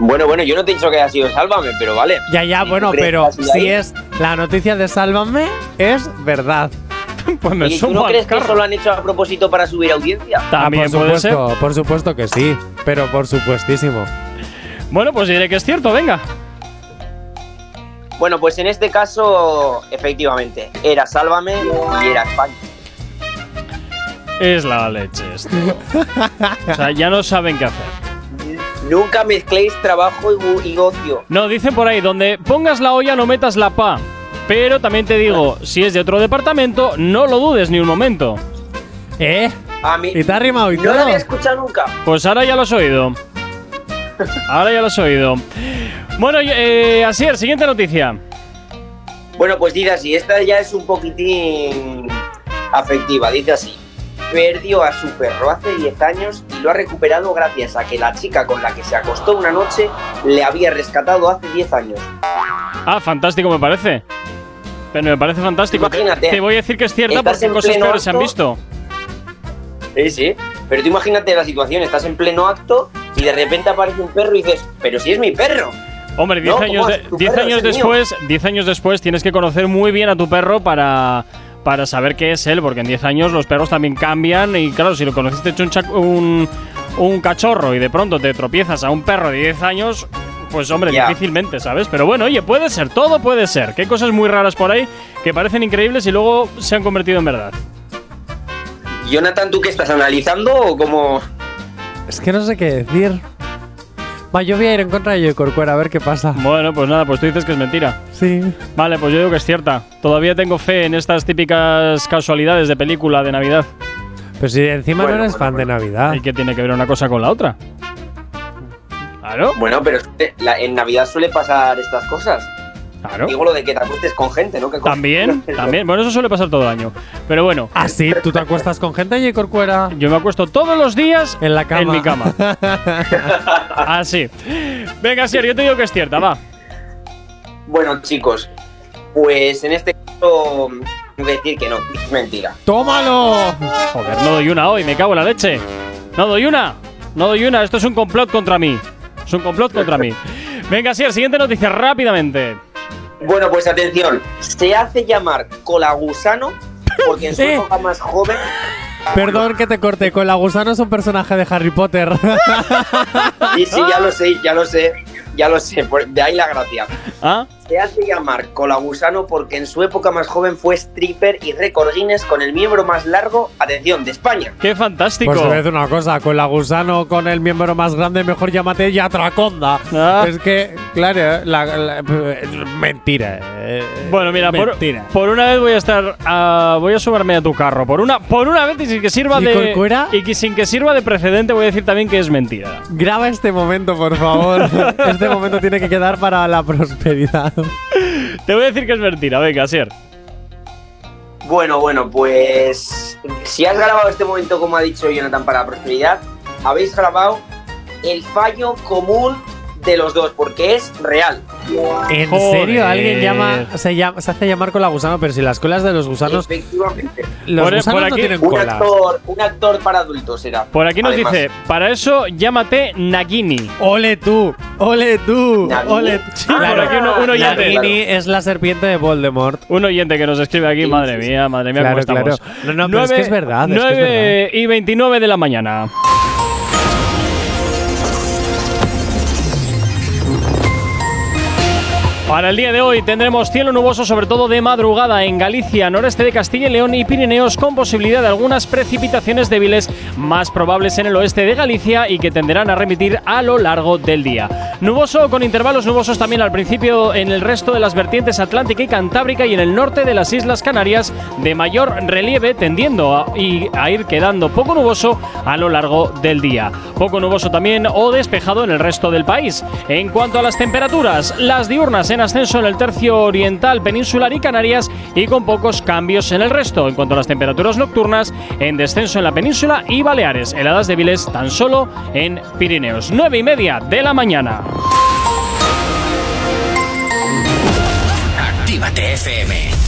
Bueno, bueno, yo no te he dicho que haya sido Sálvame, pero vale. Ya, ya, bueno, pero que ha sido si ahí. es la noticia de Sálvame, es verdad. [laughs] pues me ¿Y tú no crees que eso lo han hecho a propósito para subir audiencia? También Ah, por puede supuesto, por supuesto que sí, pero por supuestísimo. Bueno, pues diré que es cierto, venga. Bueno, pues en este caso, efectivamente, era Sálvame y era España. Es la leche esto. o sea, ya no saben qué hacer. Nunca mezcléis trabajo y, ocio. No, dicen por ahí, donde pongas la olla no metas la pa. Pero también te digo, si es de otro departamento, no lo dudes ni un momento. ¿Eh? A mí ¿Y te ha rimado y no lo todo? había escuchado nunca. Pues ahora ya lo has oído. Ahora ya lo has oído. Bueno, eh, así es, siguiente noticia. Bueno, pues dice así, esta ya es un poquitín afectiva, dice así. Perdió a su perro hace 10 años y lo ha recuperado gracias a que la chica con la que se acostó una noche le había rescatado hace 10 años. Ah, fantástico me parece. Pero me parece fantástico. Te- Imagínate, Te, voy a decir que es cierta porque cosas peores se han visto. Sí, sí. Pero tú imagínate la situación, estás en pleno acto y de repente aparece un perro y dices, pero si es mi perro. Hombre, 10 No, años, ¿cómo de- es? Tu 10 perro años después, 10 años después tienes que conocer muy bien a tu perro para, para saber qué es él, porque en 10 años los perros también cambian y claro, si lo conociste hecho un, un, un cachorro y de pronto te tropiezas a un perro de 10 años, pues hombre, difícilmente, ¿sabes? Pero bueno, oye, puede ser, todo puede ser. Que hay cosas muy raras por ahí que parecen increíbles y luego se han convertido en verdad. Jonathan, ¿tú qué estás analizando o cómo...? Es que no sé qué decir. Va, yo voy a ir en contra de Joy Corcuera a ver qué pasa. Bueno, pues nada, pues tú dices que es mentira. Sí. Vale, pues yo digo que es cierta. Todavía tengo fe en estas típicas casualidades de película de Navidad. Pero si encima no eres fan de Navidad. ¿Y qué tiene que ver una cosa con la otra? Claro. Bueno, pero es que la- en Navidad suele pasar estas cosas. Claro. Digo lo de que te acuestes con gente, ¿no? Que con- También, [laughs] también. Bueno, eso suele pasar todo el año. Pero bueno. ¿Ah, sí? ¿Tú te acuestas con gente, Joy Corcuera? Yo me acuesto todos los días En la cama. en mi cama. [laughs] Así. Venga, Sier, yo te digo que es cierta, va. Bueno, chicos, pues en este caso decir que no, es mentira. ¡Tómalo! Joder, no doy una hoy, me cago en la leche. No doy una. No doy una. Esto es un complot contra mí. Es un complot contra mí. Venga, Sier, siguiente noticia rápidamente. Bueno, pues atención, se hace llamar colagusano porque en su [laughs] Eh. época más joven Perdón que te corte, con la gusano es un personaje de Harry Potter. Sí, sí, ya lo [laughs] sé, ya lo sé, ya lo sé, de ahí la gracia. ¿Ah? Se hace llamar colagusano porque en su época más joven fue stripper y récord Guinness con el miembro más largo, atención, de España. ¡Qué fantástico! Pues te voy a decir una cosa, con la gusano con el miembro más grande, mejor llámate Yatraconda. Ah. Es que, claro, la, la- mentira. eh, Bueno, mira, por, mentira. por una vez voy a estar. ah, voy a sumarme a tu carro. Por una, por una vez y sin que sirva ¿Y de. Corcuera? Y que sin que sirva de precedente, voy a decir también que es mentira. Graba este momento, por favor. [laughs] este momento tiene que quedar para la prosperidad. [laughs] Te voy a decir que es mentira, venga, Sier. Bueno, bueno, pues si has grabado este momento como ha dicho Jonathan para la prosperidad, habéis grabado el fallo común de los dos, porque es real. ¿En Joder. serio? Alguien llama se, llama, se hace llamar con la gusano, pero si las colas de los gusanos. Efectivamente. Los Por- gusanos por no aquí- tienen Un colas. actor, un actor para adultos era. Por aquí nos Además. dice: Para eso llámate Nagini. ¡Ole tú! ¡Ole tú! Nagini. ¡Ole Sí, por aquí un, un oyente. Nagini es la serpiente de Voldemort. Un oyente que nos escribe aquí, Sí, madre sí, sí. mía, madre mía, Claro, cómo estamos. claro. No, no, pero es que es verdad, es que es 9 y 29 de la mañana. Para el día de hoy tendremos cielo nuboso, sobre todo de madrugada en Galicia, noreste de Castilla y León y Pirineos, con posibilidad de algunas precipitaciones débiles más probables en el oeste de Galicia y que tenderán a remitir a lo largo del día. Nuboso con intervalos nubosos también al principio en el resto de las vertientes atlántica y cantábrica y en el norte de las Islas Canarias de mayor relieve, tendiendo a, y a ir quedando poco nuboso a lo largo del día. Poco nuboso también o despejado en el resto del país. En cuanto a las temperaturas, las diurnas en ascenso en el tercio oriental, peninsular y Canarias y con pocos cambios en el resto. En cuanto a las temperaturas nocturnas, en descenso en la península y Baleares, heladas débiles tan solo en Pirineos. 9 y media de la mañana. Actívate FM.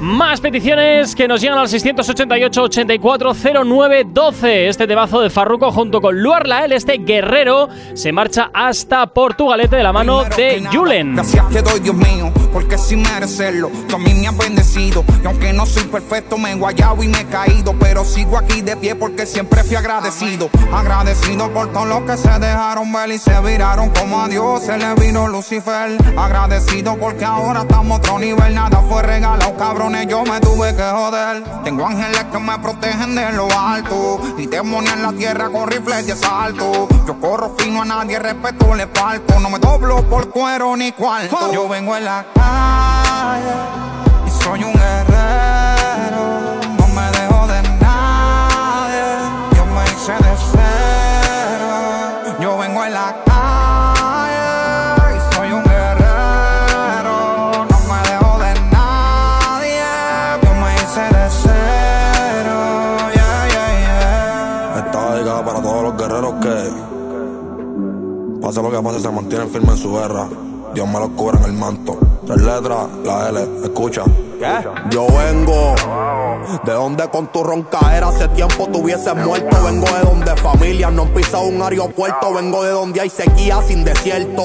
Más peticiones que nos llegan al 688 84 09 12. Este temazo de Farruko junto con Luarla, el este guerrero, se marcha hasta Portugalete de la mano de Julen. Gracias te doy, Dios mío, porque sin merecerlo, tú a mí me has bendecido. Y aunque no soy perfecto, me he guayado y me he caído. Pero sigo aquí de pie porque siempre fui agradecido. Agradecido por todo lo que se dejaron ver y se viraron como a Dios se le vino Lucifer. Agradecido porque ahora estamos a otro nivel, nada fue regalado, yo me tuve que joder. Tengo ángeles que me protegen de lo alto y demonios en la tierra con rifles de asalto. Yo corro fino a nadie, respeto le falto. No me doblo por cuero ni cuarto. Yo vengo en la calle y soy un guerrero. Pase lo que pase, se mantienen firmes en su guerra. Dios me los cubra en el manto. Tres letras, la L, escucha. Yo vengo de donde con tu roncaera hace tiempo tuviese muerto. Vengo de donde familias no han pisado un aeropuerto. Vengo de donde hay sequía sin desierto.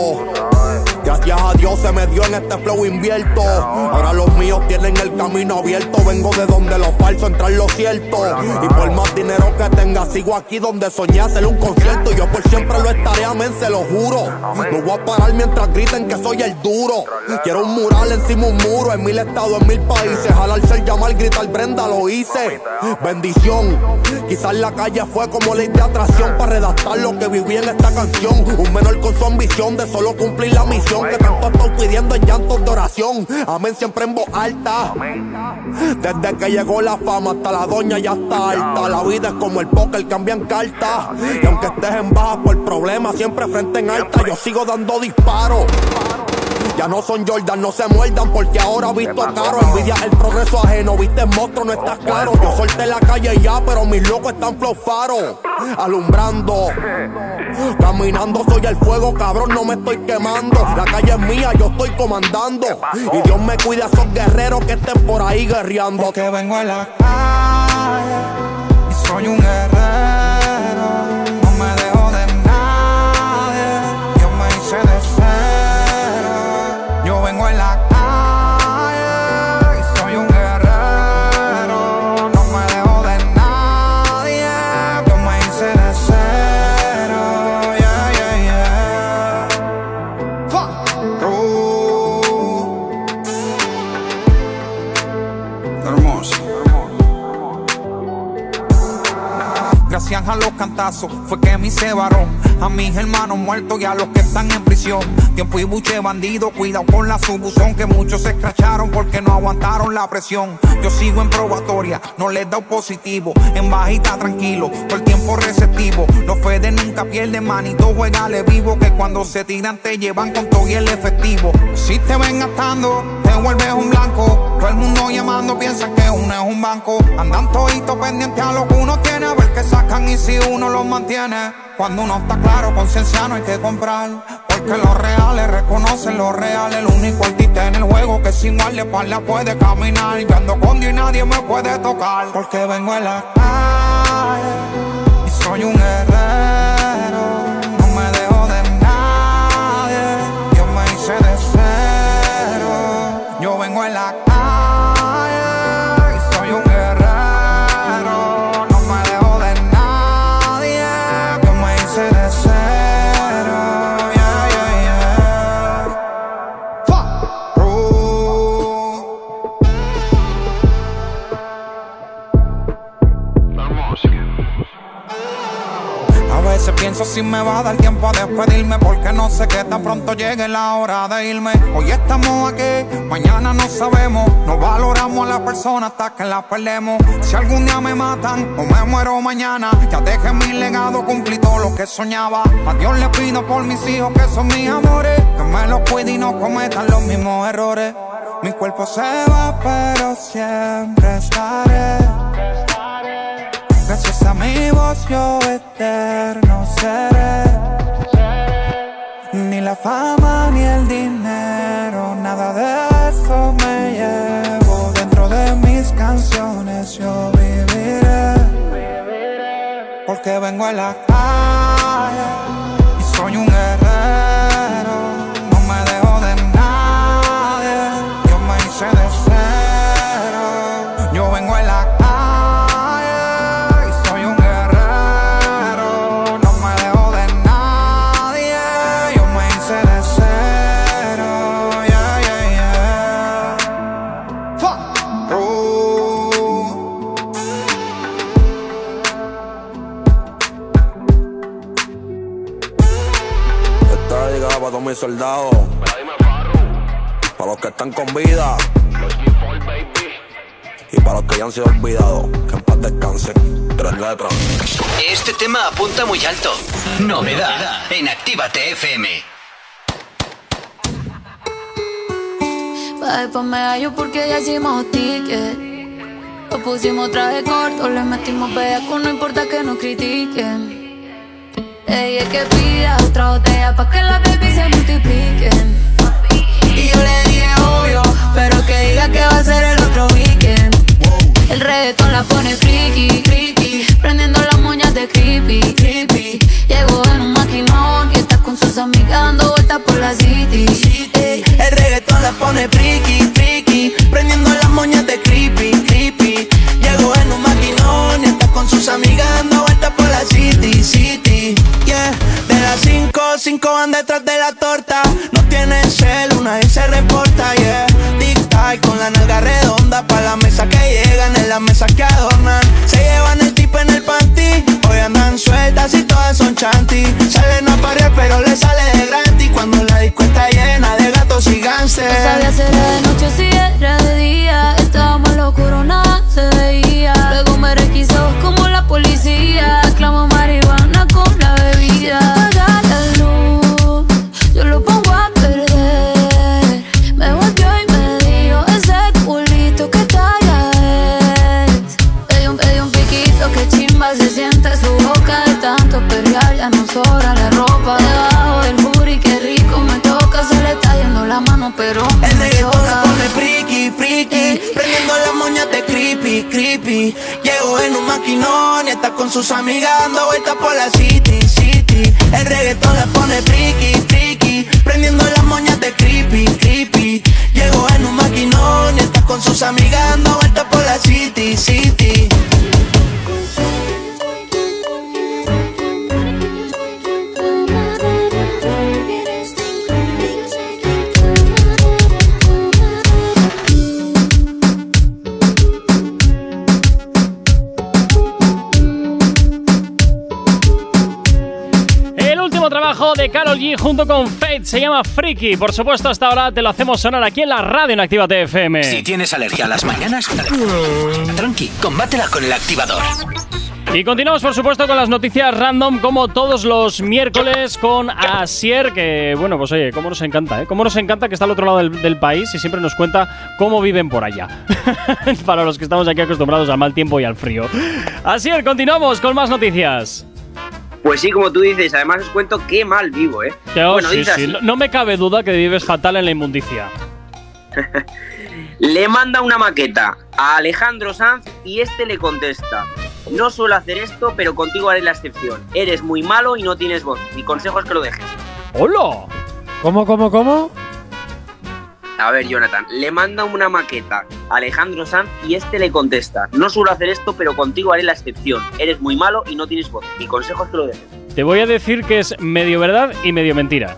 Gracias a Dios se me dio en este flow invierto. Ahora los míos tienen el camino abierto. Vengo de donde lo falso entra en lo cierto. Y por más dinero que tenga, sigo aquí donde soñé hacer un concierto. Yo por siempre lo estaré, amén, se lo juro. No voy a parar mientras griten que soy el duro. Quiero un mural encima un muro, en mil estados, en mil países. Jalarse el llamar, gritar Brenda, lo hice. Bendición. Quizás la calle fue como ley de atracción para redactar lo que viví en esta canción. Un menor con su ambición de solo cumplir la misión que tanto estoy pidiendo en llantos de oración. Amén siempre en voz alta. Desde que llegó la fama hasta la doña ya está alta. La vida es como el póker, cambian cartas. Y aunque estés en baja por problemas, siempre frente en alta, yo sigo dando disparos. Ya no son Jordan, no se muerdan porque ahora visto caro. Envidia el progreso ajeno, viste monstruo, no estás claro. Yo solté la calle ya, pero mis locos están flow faro. Alumbrando, caminando, soy el fuego, cabrón, no me estoy quemando. La calle es mía, yo estoy comandando. Y Dios me cuida a esos guerreros que estén por ahí guerreando. Que vengo en la calle y soy un guerrero. A los cantazos fue que me hice varón. A mis hermanos muertos y a los que están en prisión. Tiempo y buche bandido, cuidado con la subuzón. Que muchos se escracharon porque no aguantaron la presión. Yo sigo en probatoria, no les da positivo. En bajita tranquilo, el tiempo receptivo. Los Fede nunca pierden manito, juegale vivo. Que cuando se tiran te llevan con todo y el efectivo. Si te ven gastando, te vuelves un blanco. Todo el mundo llamando piensa que uno es un banco. Andan toditos pendientes a lo que uno tiene, a ver qué sacan y si uno los mantiene. Cuando uno está claro, conciencia no hay que comprar. Porque los reales reconocen lo real. El único artista en el juego que sin guardaespaldas puede caminar. Yo ando con Dios y nadie me puede tocar. Porque vengo en la y soy un guerrero. Pienso si me va a dar tiempo a despedirme Porque no sé que tan pronto llegue la hora de irme. Hoy estamos aquí, mañana no sabemos. No valoramos a la persona hasta que la perdemos. Si algún día me matan o me muero mañana Ya dejé mi legado, cumplí todo lo que soñaba. A Dios le pido por mis hijos que son mis amores Que me los cuide y no cometan los mismos errores. Mi cuerpo se va pero siempre estaré Gracias a mi voz yo eterno seré. Ni la fama ni el dinero, nada de eso me llevo dentro de precio viviré. Porque vengo en la calle y soy un guerrero. Para los que están con vida. Y para los que ya han sido olvidados. Que en paz descansen. Tres letras. Este tema apunta muy alto. Novedad en Actívate FM. Pa' después me hallo porque ya hicimos ticket. Lo pusimos traje corto, le metimos bellaco, no importa que nos critiquen. Ella es que pida otra botella pa' que las baby se multipliquen. Y yo le dije obvio, pero que diga que va a ser el otro weekend. El reggaetón la pone friki, friki, prendiendo las moñas de creepy, creepy. Llegó en un maquinón y está con sus amigas dando vueltas por la city. El reggaetón la pone friki, friki, prendiendo las moñas de creepy, creepy. Llegó en un maquinón y está con sus amigas dando vueltas por la city, city. Yeah, las 5, 5 van detrás de la torta. No tienen cel, nadie se reporta, yeah. Tic tac con la nalga redonda pa' la mesa que llegan, en las mesas que adornan. Se llevan el tipo en el panty, hoy andan sueltas y todas son chanty. Salen a parir, pero le sale de gratis cuando la disco está llena de gatos y No gánster. sabía si era de noche o Prendiendo las moñas de creepy, creepy. Llegó en un maquinón y está con sus amigas dando vueltas por la city, city. El reggaetón le pone friki, friki Prendiendo las moñas de creepy, creepy. Llegó en un maquinón y está con sus amigas dando vueltas por la city, city trabajo de Carol G junto con Fate se llama Freaky. Por supuesto, hasta ahora te lo hacemos sonar aquí en la radio en Actívate FM. Si tienes alergia a las mañanas, tranqui, combátela con el activador. Y continuamos, por supuesto, con las noticias random, como todos los miércoles, con Asier, que, bueno, pues oye, cómo nos encanta, ¿eh? Cómo nos encanta que está al otro lado del, del país y siempre nos cuenta cómo viven por allá. [laughs] Para los que estamos aquí acostumbrados al mal tiempo y al frío. Asier, continuamos con más noticias. Pues sí, como tú dices, además os cuento qué mal vivo, ¿eh? Oh, bueno, sí, dice sí, no- No me cabe duda que vives fatal en la inmundicia. [laughs] Le manda una maqueta a Alejandro Sanz y este le contesta. No suelo hacer esto, pero contigo haré la excepción. Eres muy malo y no tienes voz. Mi consejo es que lo dejes. ¡Hola! ¿Cómo, cómo, cómo? A ver, Jonathan, le manda una maqueta a Alejandro Sanz y este le contesta. No suelo hacer esto, pero contigo haré la excepción. Eres muy malo y no tienes voz. Mi consejo es que lo dejes. Te voy a decir que es medio verdad y medio mentira.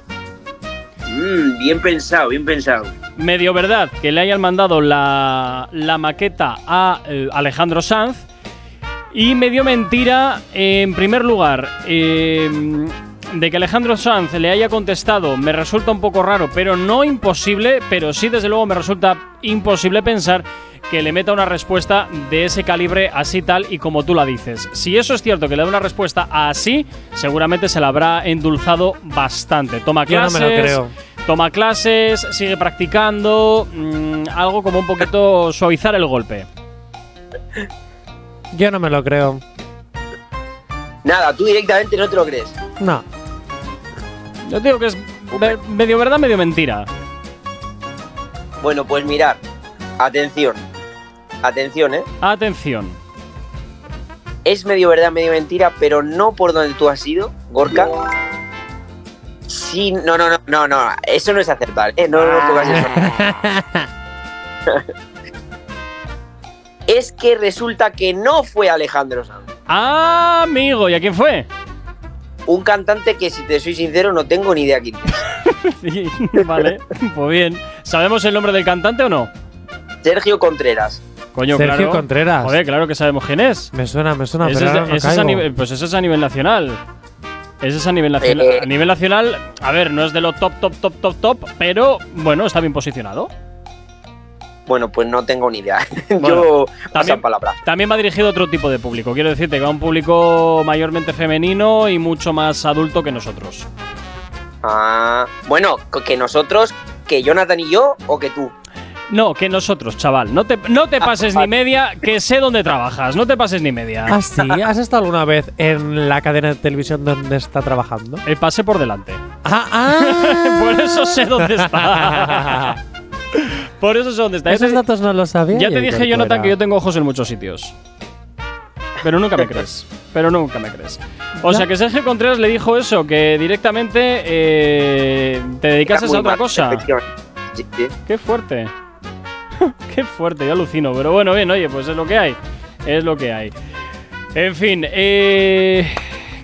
Mmm, bien pensado, bien pensado. medio verdad que le hayan mandado la, la maqueta a eh, Alejandro Sanz. Y medio mentira, eh, en primer lugar, eh, de que Alejandro Sanz le haya contestado me resulta un poco raro, pero no imposible, pero sí desde luego me resulta imposible pensar que le meta una respuesta de ese calibre así tal y como tú la dices. Si eso es cierto que le da una respuesta así, seguramente se la habrá endulzado bastante. Toma Yo no clases, me lo creo. toma clases, sigue practicando, mm, algo como un poquito suavizar el golpe. Yo no me lo creo. Nada, tú directamente no te lo crees. No. Yo digo que es ve- medio verdad, medio mentira. Bueno, pues mirar. Atención. Atención, ¿eh? Atención. Es medio verdad, medio mentira, pero no por donde tú has ido, Gorka. Sí, no, no, no, no, no. Eso no es acertar, ¿eh? No, no, no pongas eso. [laughs] es que resulta que no fue Alejandro Sanz. Ah, amigo, ¿y a quién fue? Un cantante que, si te soy sincero, no tengo ni idea quién es. [laughs] Sí, vale, pues bien. ¿Sabemos el nombre del cantante o no? Sergio Contreras. Coño, Sergio claro. Contreras. Joder, claro que sabemos quién es. Me suena, me suena, Ese pero es- ahora no ese es a caigo. nivel- pues ese es a nivel nacional. Ese es a nivel nacional. Eh. A nivel nacional, a ver, no es de lo top, top, top, top, top, pero bueno, está bien posicionado. Bueno, pues no tengo ni idea. [laughs] Bueno, Yo paso también- palabra. También va dirigido a otro tipo de público. Quiero decirte que va a un público mayormente femenino y mucho más adulto que nosotros. Ah, bueno, que nosotros, que Jonathan y yo, o que tú. No, que nosotros, chaval. No te, no te pases ni media, que sé dónde trabajas. No te pases ni media. ¿Ah, sí? ¿Has estado alguna vez en la cadena de televisión donde está trabajando? El pase por delante. Ah, ah. [laughs] Por eso sé dónde está. [laughs] Por eso sé dónde está. Esos te- datos no los sabía. Ya te dije. Jonathan, que yo tengo ojos en muchos sitios. Pero nunca me crees. Pero nunca me crees. O sea que Sergio Contreras le dijo eso, que directamente eh, te dedicases a otra mal, cosa. efectivamente. Sí, sí. Qué fuerte. [laughs] Qué fuerte, yo alucino. Pero bueno, bien, oye, pues es lo que hay. Es lo que hay. En fin, eh.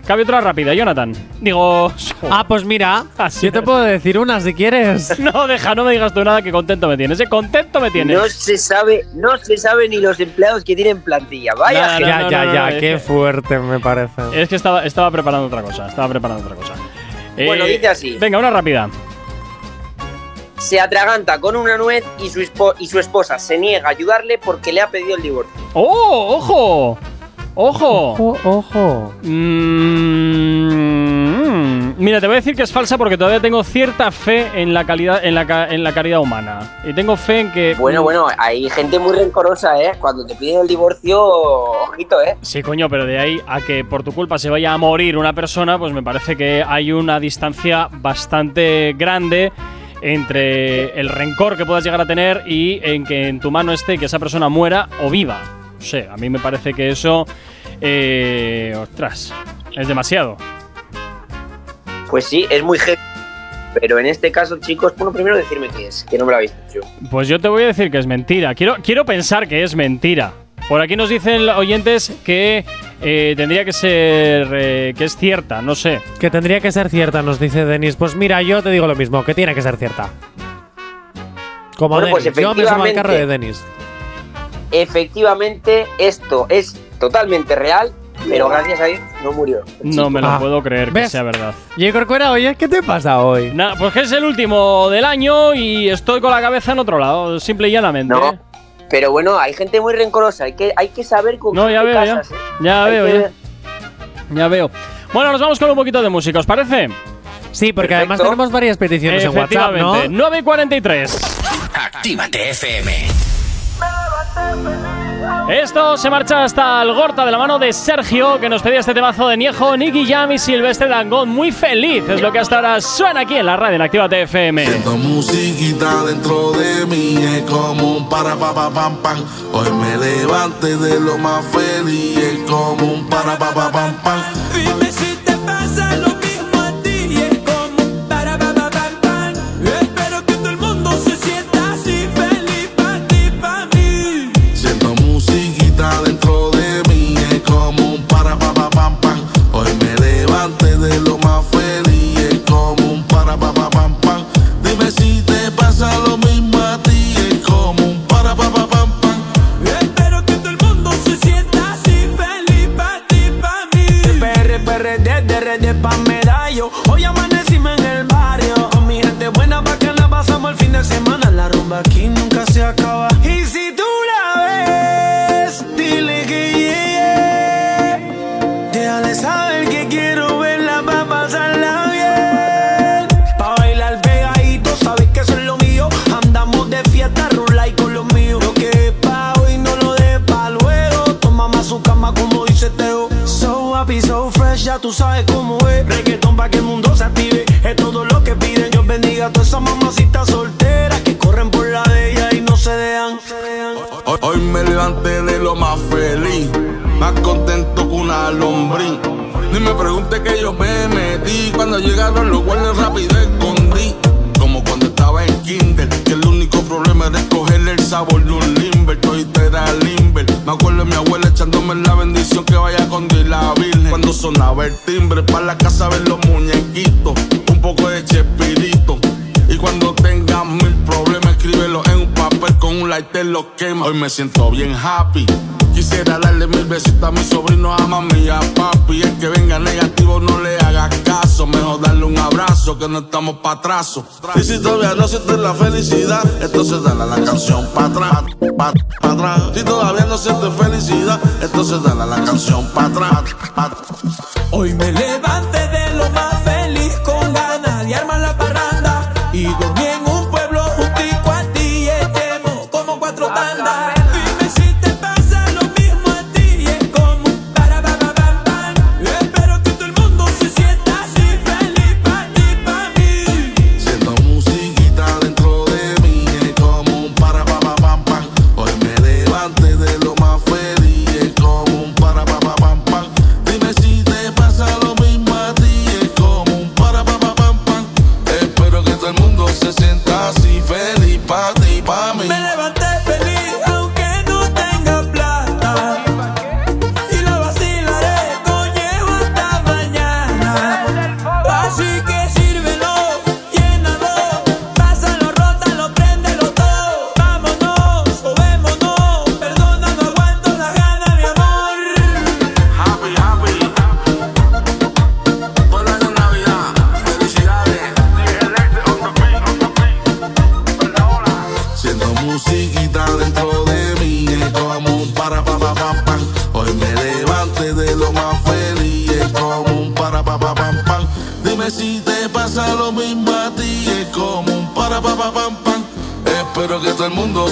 Cabe otra rápida, Jonathan. Digo. Ah, pues mira, Así yo te es. puedo decir una si quieres. [laughs] No, deja, no me digas tú nada que contento me tienes. ¿eh? Contento me tienes. No se sabe, no se sabe ni los empleados que tienen plantilla. Vaya, ya, no, ya, no, ya, no, es qué fuerte me parece. Es que estaba, estaba preparando otra cosa. Estaba preparando otra cosa. Bueno, dice así. Venga, una rápida. se atraganta con una nuez y su, espo- y su esposa se niega a ayudarle porque le ha pedido el divorcio. ¡Oh! ¡Ojo! ¡Ojo! Ojo, ojo. Mm, mira, te voy a decir que es falsa porque todavía tengo cierta fe en la calidad, en la, en la caridad humana. Y tengo fe en que. Bueno, bueno, hay gente muy rencorosa, ¿eh? Cuando te piden el divorcio, ojito, ¿eh? Sí, coño, pero de ahí a que por tu culpa se vaya a morir una persona, pues me parece que hay una distancia bastante grande entre el rencor que puedas llegar a tener y en que en tu mano esté que esa persona muera o viva. No sé, a mí me parece que eso. Eh, ostras, es demasiado. Pues sí, es muy heavy. Pero en este caso, chicos, bueno, primero decirme qué es, que no me lo habéis dicho. Pues yo te voy a decir que es mentira. Quiero, quiero pensar que es mentira. Por aquí nos dicen oyentes que eh, tendría que ser. eh, que es cierta, no sé. Que tendría que ser cierta, nos dice Denis. Pues mira, yo te digo lo mismo, que tiene que ser cierta. Como Bueno, pues Denis. yo me sumo al carro de. Denis. Efectivamente, esto es totalmente real, pero gracias a Dios no murió. No me lo Ah, puedo creer que ¿ves? sea verdad. Y Corcuera, oye, ¿qué te pasa hoy? Nada, pues que es el último del año y estoy con la cabeza en otro lado, simple y llanamente. No, pero bueno, hay gente muy rencorosa, hay que, hay que saber con No, ya veo, ya. casas, ¿eh? Ya veo, que ya. Ya veo. Bueno, nos vamos con un poquito de música, ¿os parece? Sí, porque además tenemos varias peticiones en WhatsApp, ¿no? Efectivamente, 9 y 43. Actívate FM. Esto se marcha hasta el Gorta de la mano de Sergio, que nos pedía este temazo de Niejo, Nicky Jam y Silvestre Dangón. Muy feliz, es lo que hasta ahora suena aquí en la radio en Activa TFM. Siento musiquita dentro de mí, es como un para pa pa pam pam. Hoy me levante de lo más feliz, es como un para pa pa pam pam. Dime si aquí nunca se acaba. Y si tú la ves, dile que llegue. Déjale saber que quiero verla pa' pasarla bien. Pa' bailar pegadito, sabes que eso es lo mío. Andamos de fiesta, rula y con los míos. Lo que es pa' hoy no lo de pa' luego. Toma más su cama como dice Teo. So happy, so fresh, ya tú sabes cómo es. Reggaeton pa' que el mundo se active. Es todo lo que piden. Dios bendiga a todas esas mamacitas solteras Hoy me levanté de lo más feliz, más contento que una lombriz. Ni me pregunte que yo me metí, cuando llegaron los guardias rápido escondí. Como cuando estaba en kinder, que el único problema era escogerle el sabor de un limber, todo era limber. Me acuerdo de mi abuela echándome la bendición que vaya con Dios la Virgen. Cuando sonaba el timbre, para la casa ver los muñequitos, un poco de chespirito. Y cuando tengas mil problemas, escríbelo en un con un lighter, lo quema. Hoy me siento bien happy. Quisiera darle mil besitos a mi sobrino, a mami y a papi. El que venga negativo no le haga caso. Mejor darle un abrazo que no estamos pa' atraso. Y si todavía no sientes la felicidad, entonces dale la canción pa' atrás, pa, atrás. Si todavía no sientes felicidad, entonces dale la canción pa' atrás, pa'. Hoy me levanté de lo más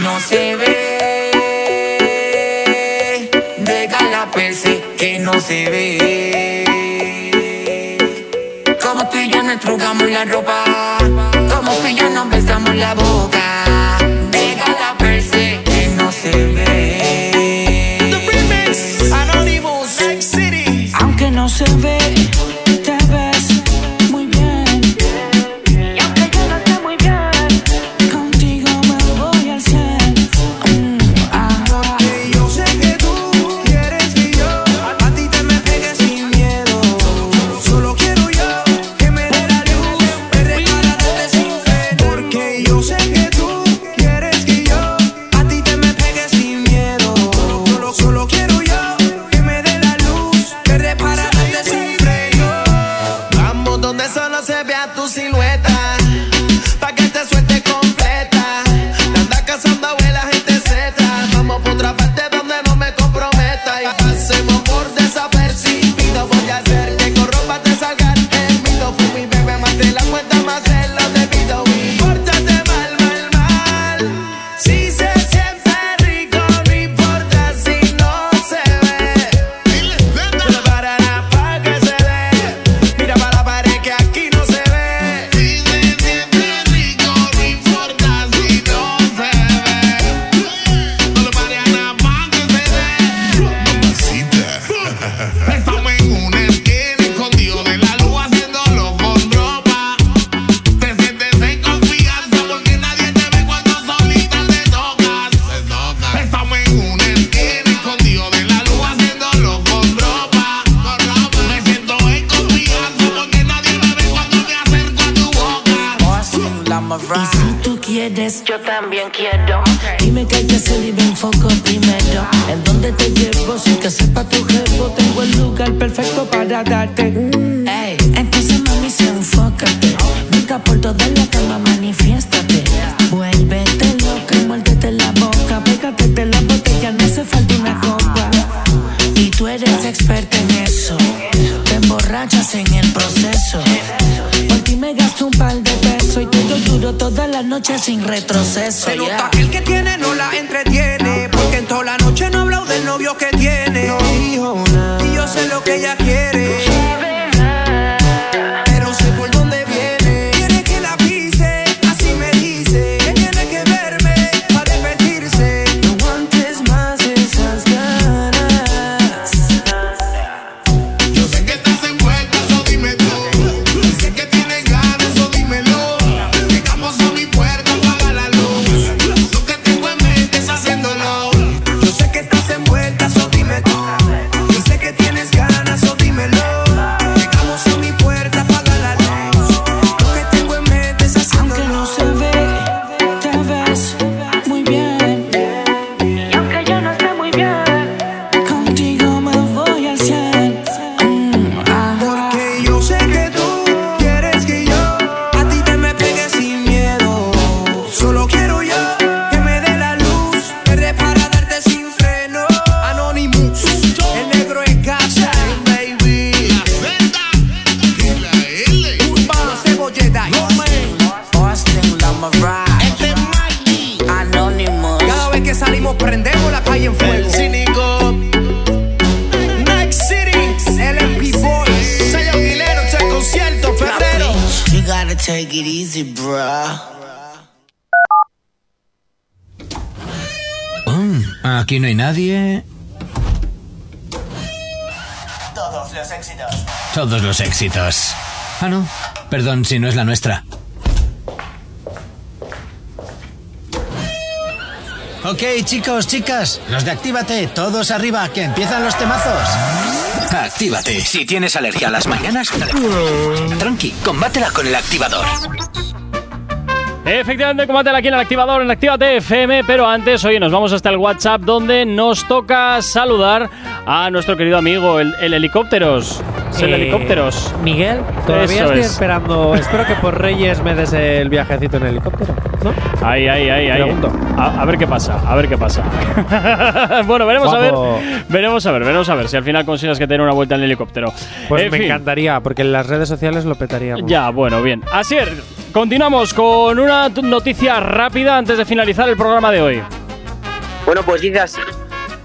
No se ve, deja la perse que no se ve. Como tú y yo nos trugamos la ropa, como tú y yo nos besamos la boca. Deja la perse que no se ve. The remix. Anonymous. City. Aunque no se ve, éxitos. Ah, no. Perdón si no es la nuestra. Ok, chicos, chicas, los de Actívate, todos arriba, que empiezan los temazos. Actívate. Si tienes alergia a las mañanas, tranqui, combátela con el activador. Efectivamente, combátela aquí en el activador en Actívate FM, pero antes, oye, nos vamos hasta el WhatsApp donde nos toca saludar a nuestro querido amigo, el, el helicópteros. El Eh, helicópteros. Miguel, todavía Eso estoy es. esperando. espero que por Reyes me des el viajecito en helicóptero, ¿no? Ahí, ahí, ahí, ahí. Pregunto. A, a ver qué pasa, a ver qué pasa. [laughs] bueno, veremos a ver. Veremos a ver, veremos a ver si al final consigues que te den una vuelta en el helicóptero. Pues En me fin. encantaría, porque en las redes sociales lo petaríamos. Ya, bueno, bien. Así es, continuamos con una noticia rápida antes de finalizar el programa de hoy. Bueno, pues dice así.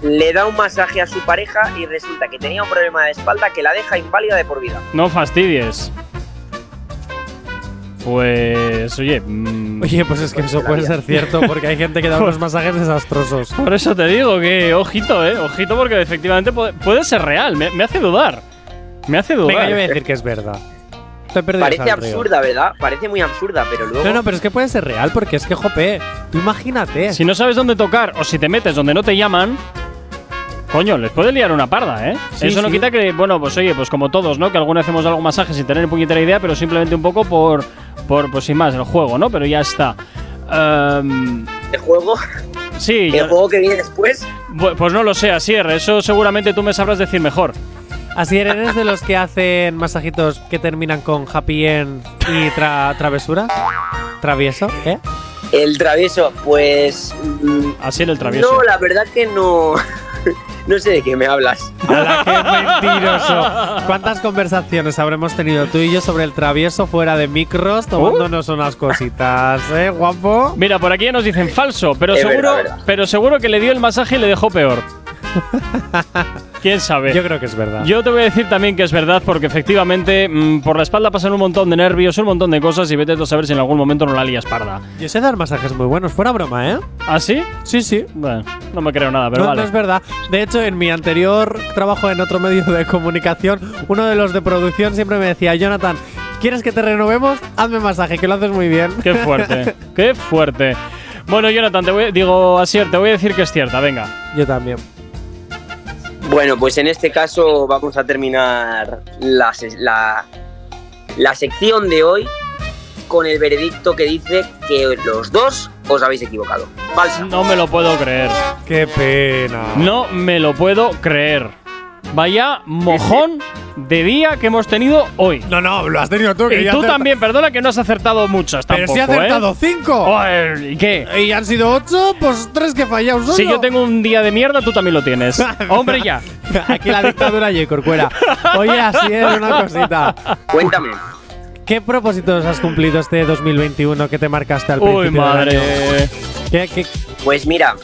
Le da un masaje a su pareja y resulta que tenía un problema de espalda que la deja inválida de por vida. No fastidies. Pues, oye. mm, Oye, pues es que eso puede ser cierto, porque hay gente que da unos [laughs] masajes desastrosos. Por eso te digo que, ojito, eh. Ojito, porque efectivamente puede, puede ser real. Me, me hace dudar. Me hace dudar. Venga, yo voy a decir que es verdad. Te he perdido Parece absurda, ¿verdad? Parece muy absurda, pero luego. No, no, pero es que puede ser real, porque es que, jope, tú imagínate. Si no sabes dónde tocar o si te metes donde no te llaman, coño, les puede liar una parda, ¿eh? Sí, Eso no sí. quita que, bueno, pues oye, pues como todos, ¿no? Que alguna vez hacemos algún masaje sin tener ni puñetera idea, pero simplemente un poco por, por pues sin más, el juego, ¿no? Pero ya está. Ehm, ¿El juego? sí, ¿El yo- juego que viene después? pues no lo sé, Asier, eso seguramente tú me sabrás decir mejor. Así eres de los que hacen masajitos que terminan con happy end y tra- travesura. Travieso, ¿eh? El travieso, pues. mm, Así el travieso. No, la verdad que no. [laughs] no sé de qué me hablas. ¡Hala, qué [laughs] mentiroso! ¿Cuántas conversaciones habremos tenido tú y yo sobre el travieso fuera de micros tomándonos unas cositas, eh, guapo? Mira, por aquí ya nos dicen falso, pero Es seguro, verdad, verdad. pero seguro que le dio el masaje y le dejó peor. [laughs] ¿Quién sabe? Yo creo que es verdad. Yo te voy a decir también que es verdad, porque efectivamente mm, por la espalda pasan un montón de nervios, un montón de cosas y vete tú a saber si en algún momento no la lías parda. Yo sé dar masajes muy buenos, fuera broma, ¿eh? ¿Ah, sí? Sí, sí. Bueno, no me creo nada, pero no, vale. no es verdad. De hecho, en mi anterior trabajo en otro medio de comunicación, uno de los de producción siempre me decía, Jonathan, ¿quieres que te renovemos? Hazme masaje, que lo haces muy bien. Qué fuerte, [laughs] qué fuerte. Bueno, Jonathan, te voy, digo, Asier, te voy a decir que es cierta, venga. Yo también. Bueno, pues en este caso vamos a terminar la, la sección de hoy con el veredicto que dice que los dos os habéis equivocado. Falsa. No me lo puedo creer. Qué pena. No me lo puedo creer. Vaya mojón de día que hemos tenido hoy. No, no, lo has tenido tú. que Y tú también, perdona que no has acertado muchas Pero tampoco, si he acertado ¿eh? cinco. ¿Y qué? Y han sido ocho, pues tres que he fallado solo. Si yo tengo un día de mierda, tú también lo tienes. [laughs] Hombre, ya. Aquí la dictadura y Corcuera. Oye, así es una cosita. Cuéntame. ¿Qué propósitos has cumplido este 2021 que te marcaste al Uy, principio del madre. año? ¿Qué, qué- Pues mira,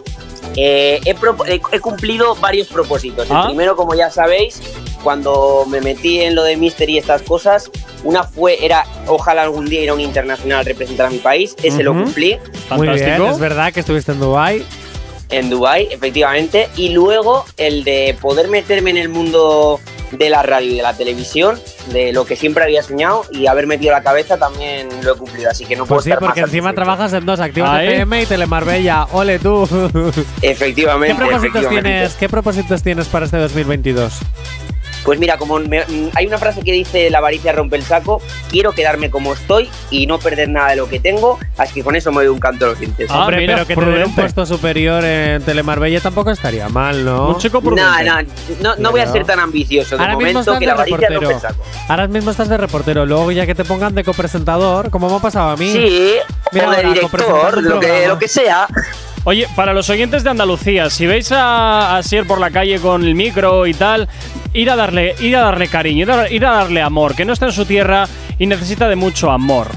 eh, he, pro- he- he cumplido varios propósitos. El Ah. primero, como ya sabéis, cuando me metí en lo de Mister y estas cosas, una fue, era ojalá algún día ir a un internacional a representar a mi país. Ese lo cumplí Muy bien, es verdad que estuviste en Dubai. en Dubai, efectivamente. Y luego el de poder meterme en el mundo de la radio y de la televisión, de lo que siempre había soñado y haber metido la cabeza también lo he cumplido. Así que no puedo Pues sí, estar porque más encima satisfecho. trabajas en dos, Activa. FM y Telemarbella. Ole tú. Efectivamente. ¿Qué propósitos efectivamente. tienes? ¿Qué propósitos tienes para este 2022? Pues mira, como me- mm, hay una frase que dice la avaricia rompe el saco, quiero quedarme como estoy y no perder nada de lo que tengo, así que con eso me doy un canto a los dientes. Ah, Hombre, mira, pero que te den un puesto superior en Telemarbella tampoco estaría mal, ¿no? Un chico prudente. no, no, no voy a ser tan ambicioso de Ahora mismo momento estás que de la avaricia rompe el reportero. saco. Ahora mismo estás de reportero. Luego ya que te pongan de copresentador, como me ha pasado a mí. Sí, Mira o de ahora, director, lo que, lo que sea. Oye, para los oyentes de Andalucía, si veis a, a Sier por la calle con el micro y tal, ir a darle, ir a darle cariño, ir a, ir a darle amor, que no está en su tierra y necesita de mucho amor.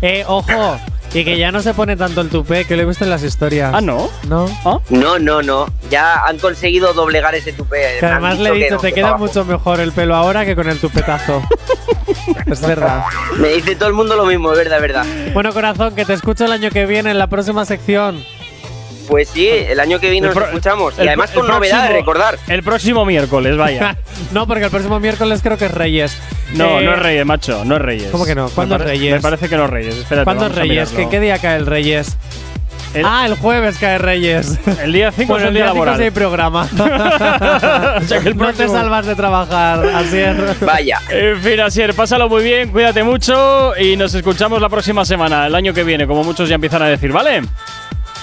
Eh, ojo. Y que ya no se pone tanto el tupé, que lo he visto en las historias. Ah, ¿no? No. ¿Ah? No, no, no. Ya han conseguido doblegar ese tupé. Que además le he que dicho, no, te que queda abajo. mucho mejor el pelo ahora que con el tupetazo. [laughs] es verdad. Me dice todo el mundo lo mismo, es verdad, es verdad. Bueno, corazón, que te escucho el año que viene en la próxima sección. Pues sí, el año que viene nos escuchamos. y además con novedades, recordar. El próximo miércoles, vaya. [laughs] no, porque el próximo miércoles creo que es Reyes. No, Eh, no es Reyes, macho, no es Reyes. ¿Cómo que no? ¿Cuándo es Reyes? Me parece que no es Reyes. Espérate, ¿Cuándo es Reyes? ¿Qué. ¿Qué día cae el Reyes? El- Ah, el jueves cae Reyes. El día 5 Bueno, es el el día día 5 laboral. hay programa. [laughs] [laughs] O sea que el no te salvas de trabajar, así es. Vaya. En fin, Asier, pásalo muy bien, cuídate mucho y nos escuchamos la próxima semana, el año que viene, como muchos ya empiezan a decir, ¿vale?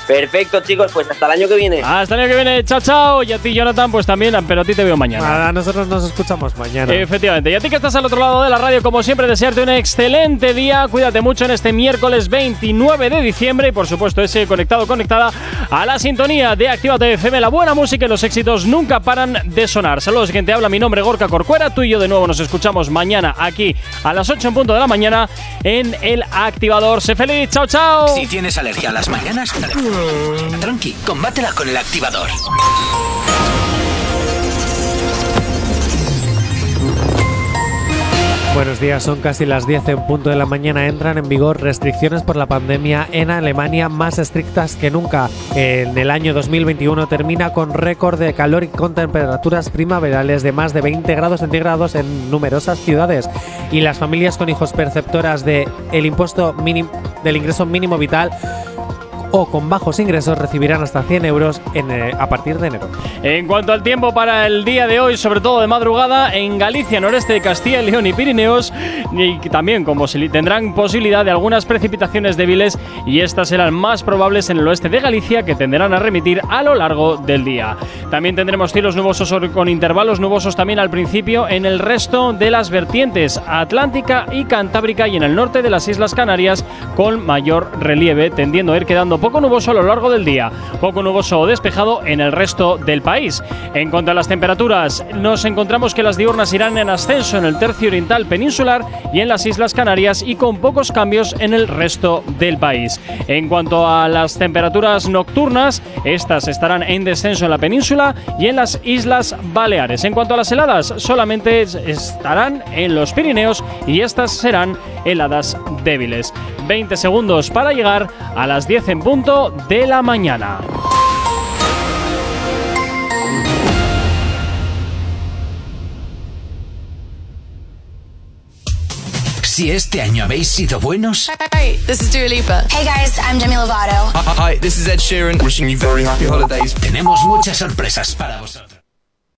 Perfecto, chicos, pues hasta el año que viene. Hasta el año que viene, chao, chao. Y a ti, Jonathan, pues también, pero a ti te veo mañana. Nada, nosotros nos escuchamos mañana. Efectivamente. Y a ti que estás al otro lado de la radio, como siempre, desearte un excelente día. Cuídate mucho en este miércoles 29 de diciembre. Y por supuesto, ese conectado, conectada a la sintonía de Actívate FM. La buena música y los éxitos nunca paran de sonar. Saludos, quien te habla. Mi nombre es Gorka Corcuera. Tú y yo de nuevo nos escuchamos mañana aquí a las 8 en punto de la mañana en el activador. Sé feliz. Chao, chao. Si tienes alergia a las mañanas, tranqui, combátela con el activador. Buenos días, son casi las 10 en punto de la mañana. Entran en vigor restricciones por la pandemia en Alemania más estrictas que nunca. En el año 2021 termina con récord de calor y con temperaturas primaverales de más de 20 grados centígrados en numerosas ciudades. Y las familias con hijos perceptoras de el impuesto mínimo del ingreso mínimo vital o con bajos ingresos recibirán hasta 100 euros eh, a partir de enero. En cuanto al tiempo para el día de hoy, sobre todo de madrugada, en Galicia, noreste de Castilla y León y Pirineos, también como tendrán posibilidad de algunas precipitaciones débiles y estas serán más probables en el oeste de Galicia que tenderán a remitir a lo largo del día. También tendremos cielos nubosos con intervalos nubosos también al principio en el resto de las vertientes atlántica y cantábrica y en el norte de las Islas Canarias con mayor relieve, tendiendo a ir quedando poco nuboso a lo largo del día, poco nuboso o despejado en el resto del país. En cuanto a las temperaturas, nos encontramos que las diurnas irán en ascenso en el tercio oriental peninsular y en las Islas Canarias y con pocos cambios en el resto del país. En cuanto a las temperaturas nocturnas, estas estarán en descenso en la península y en las Islas Baleares. En cuanto a las heladas, solamente es- estarán en los Pirineos y estas serán heladas débiles. 20 segundos para llegar a las 10 en punto de la mañana. Si este año habéis sido buenos, Hey, this is Dua Lipa. Hey guys, I'm Demi Lovato. Hi, this is Ed Sheeran, wishing you very happy holidays. Tenemos muchas sorpresas para vosotros.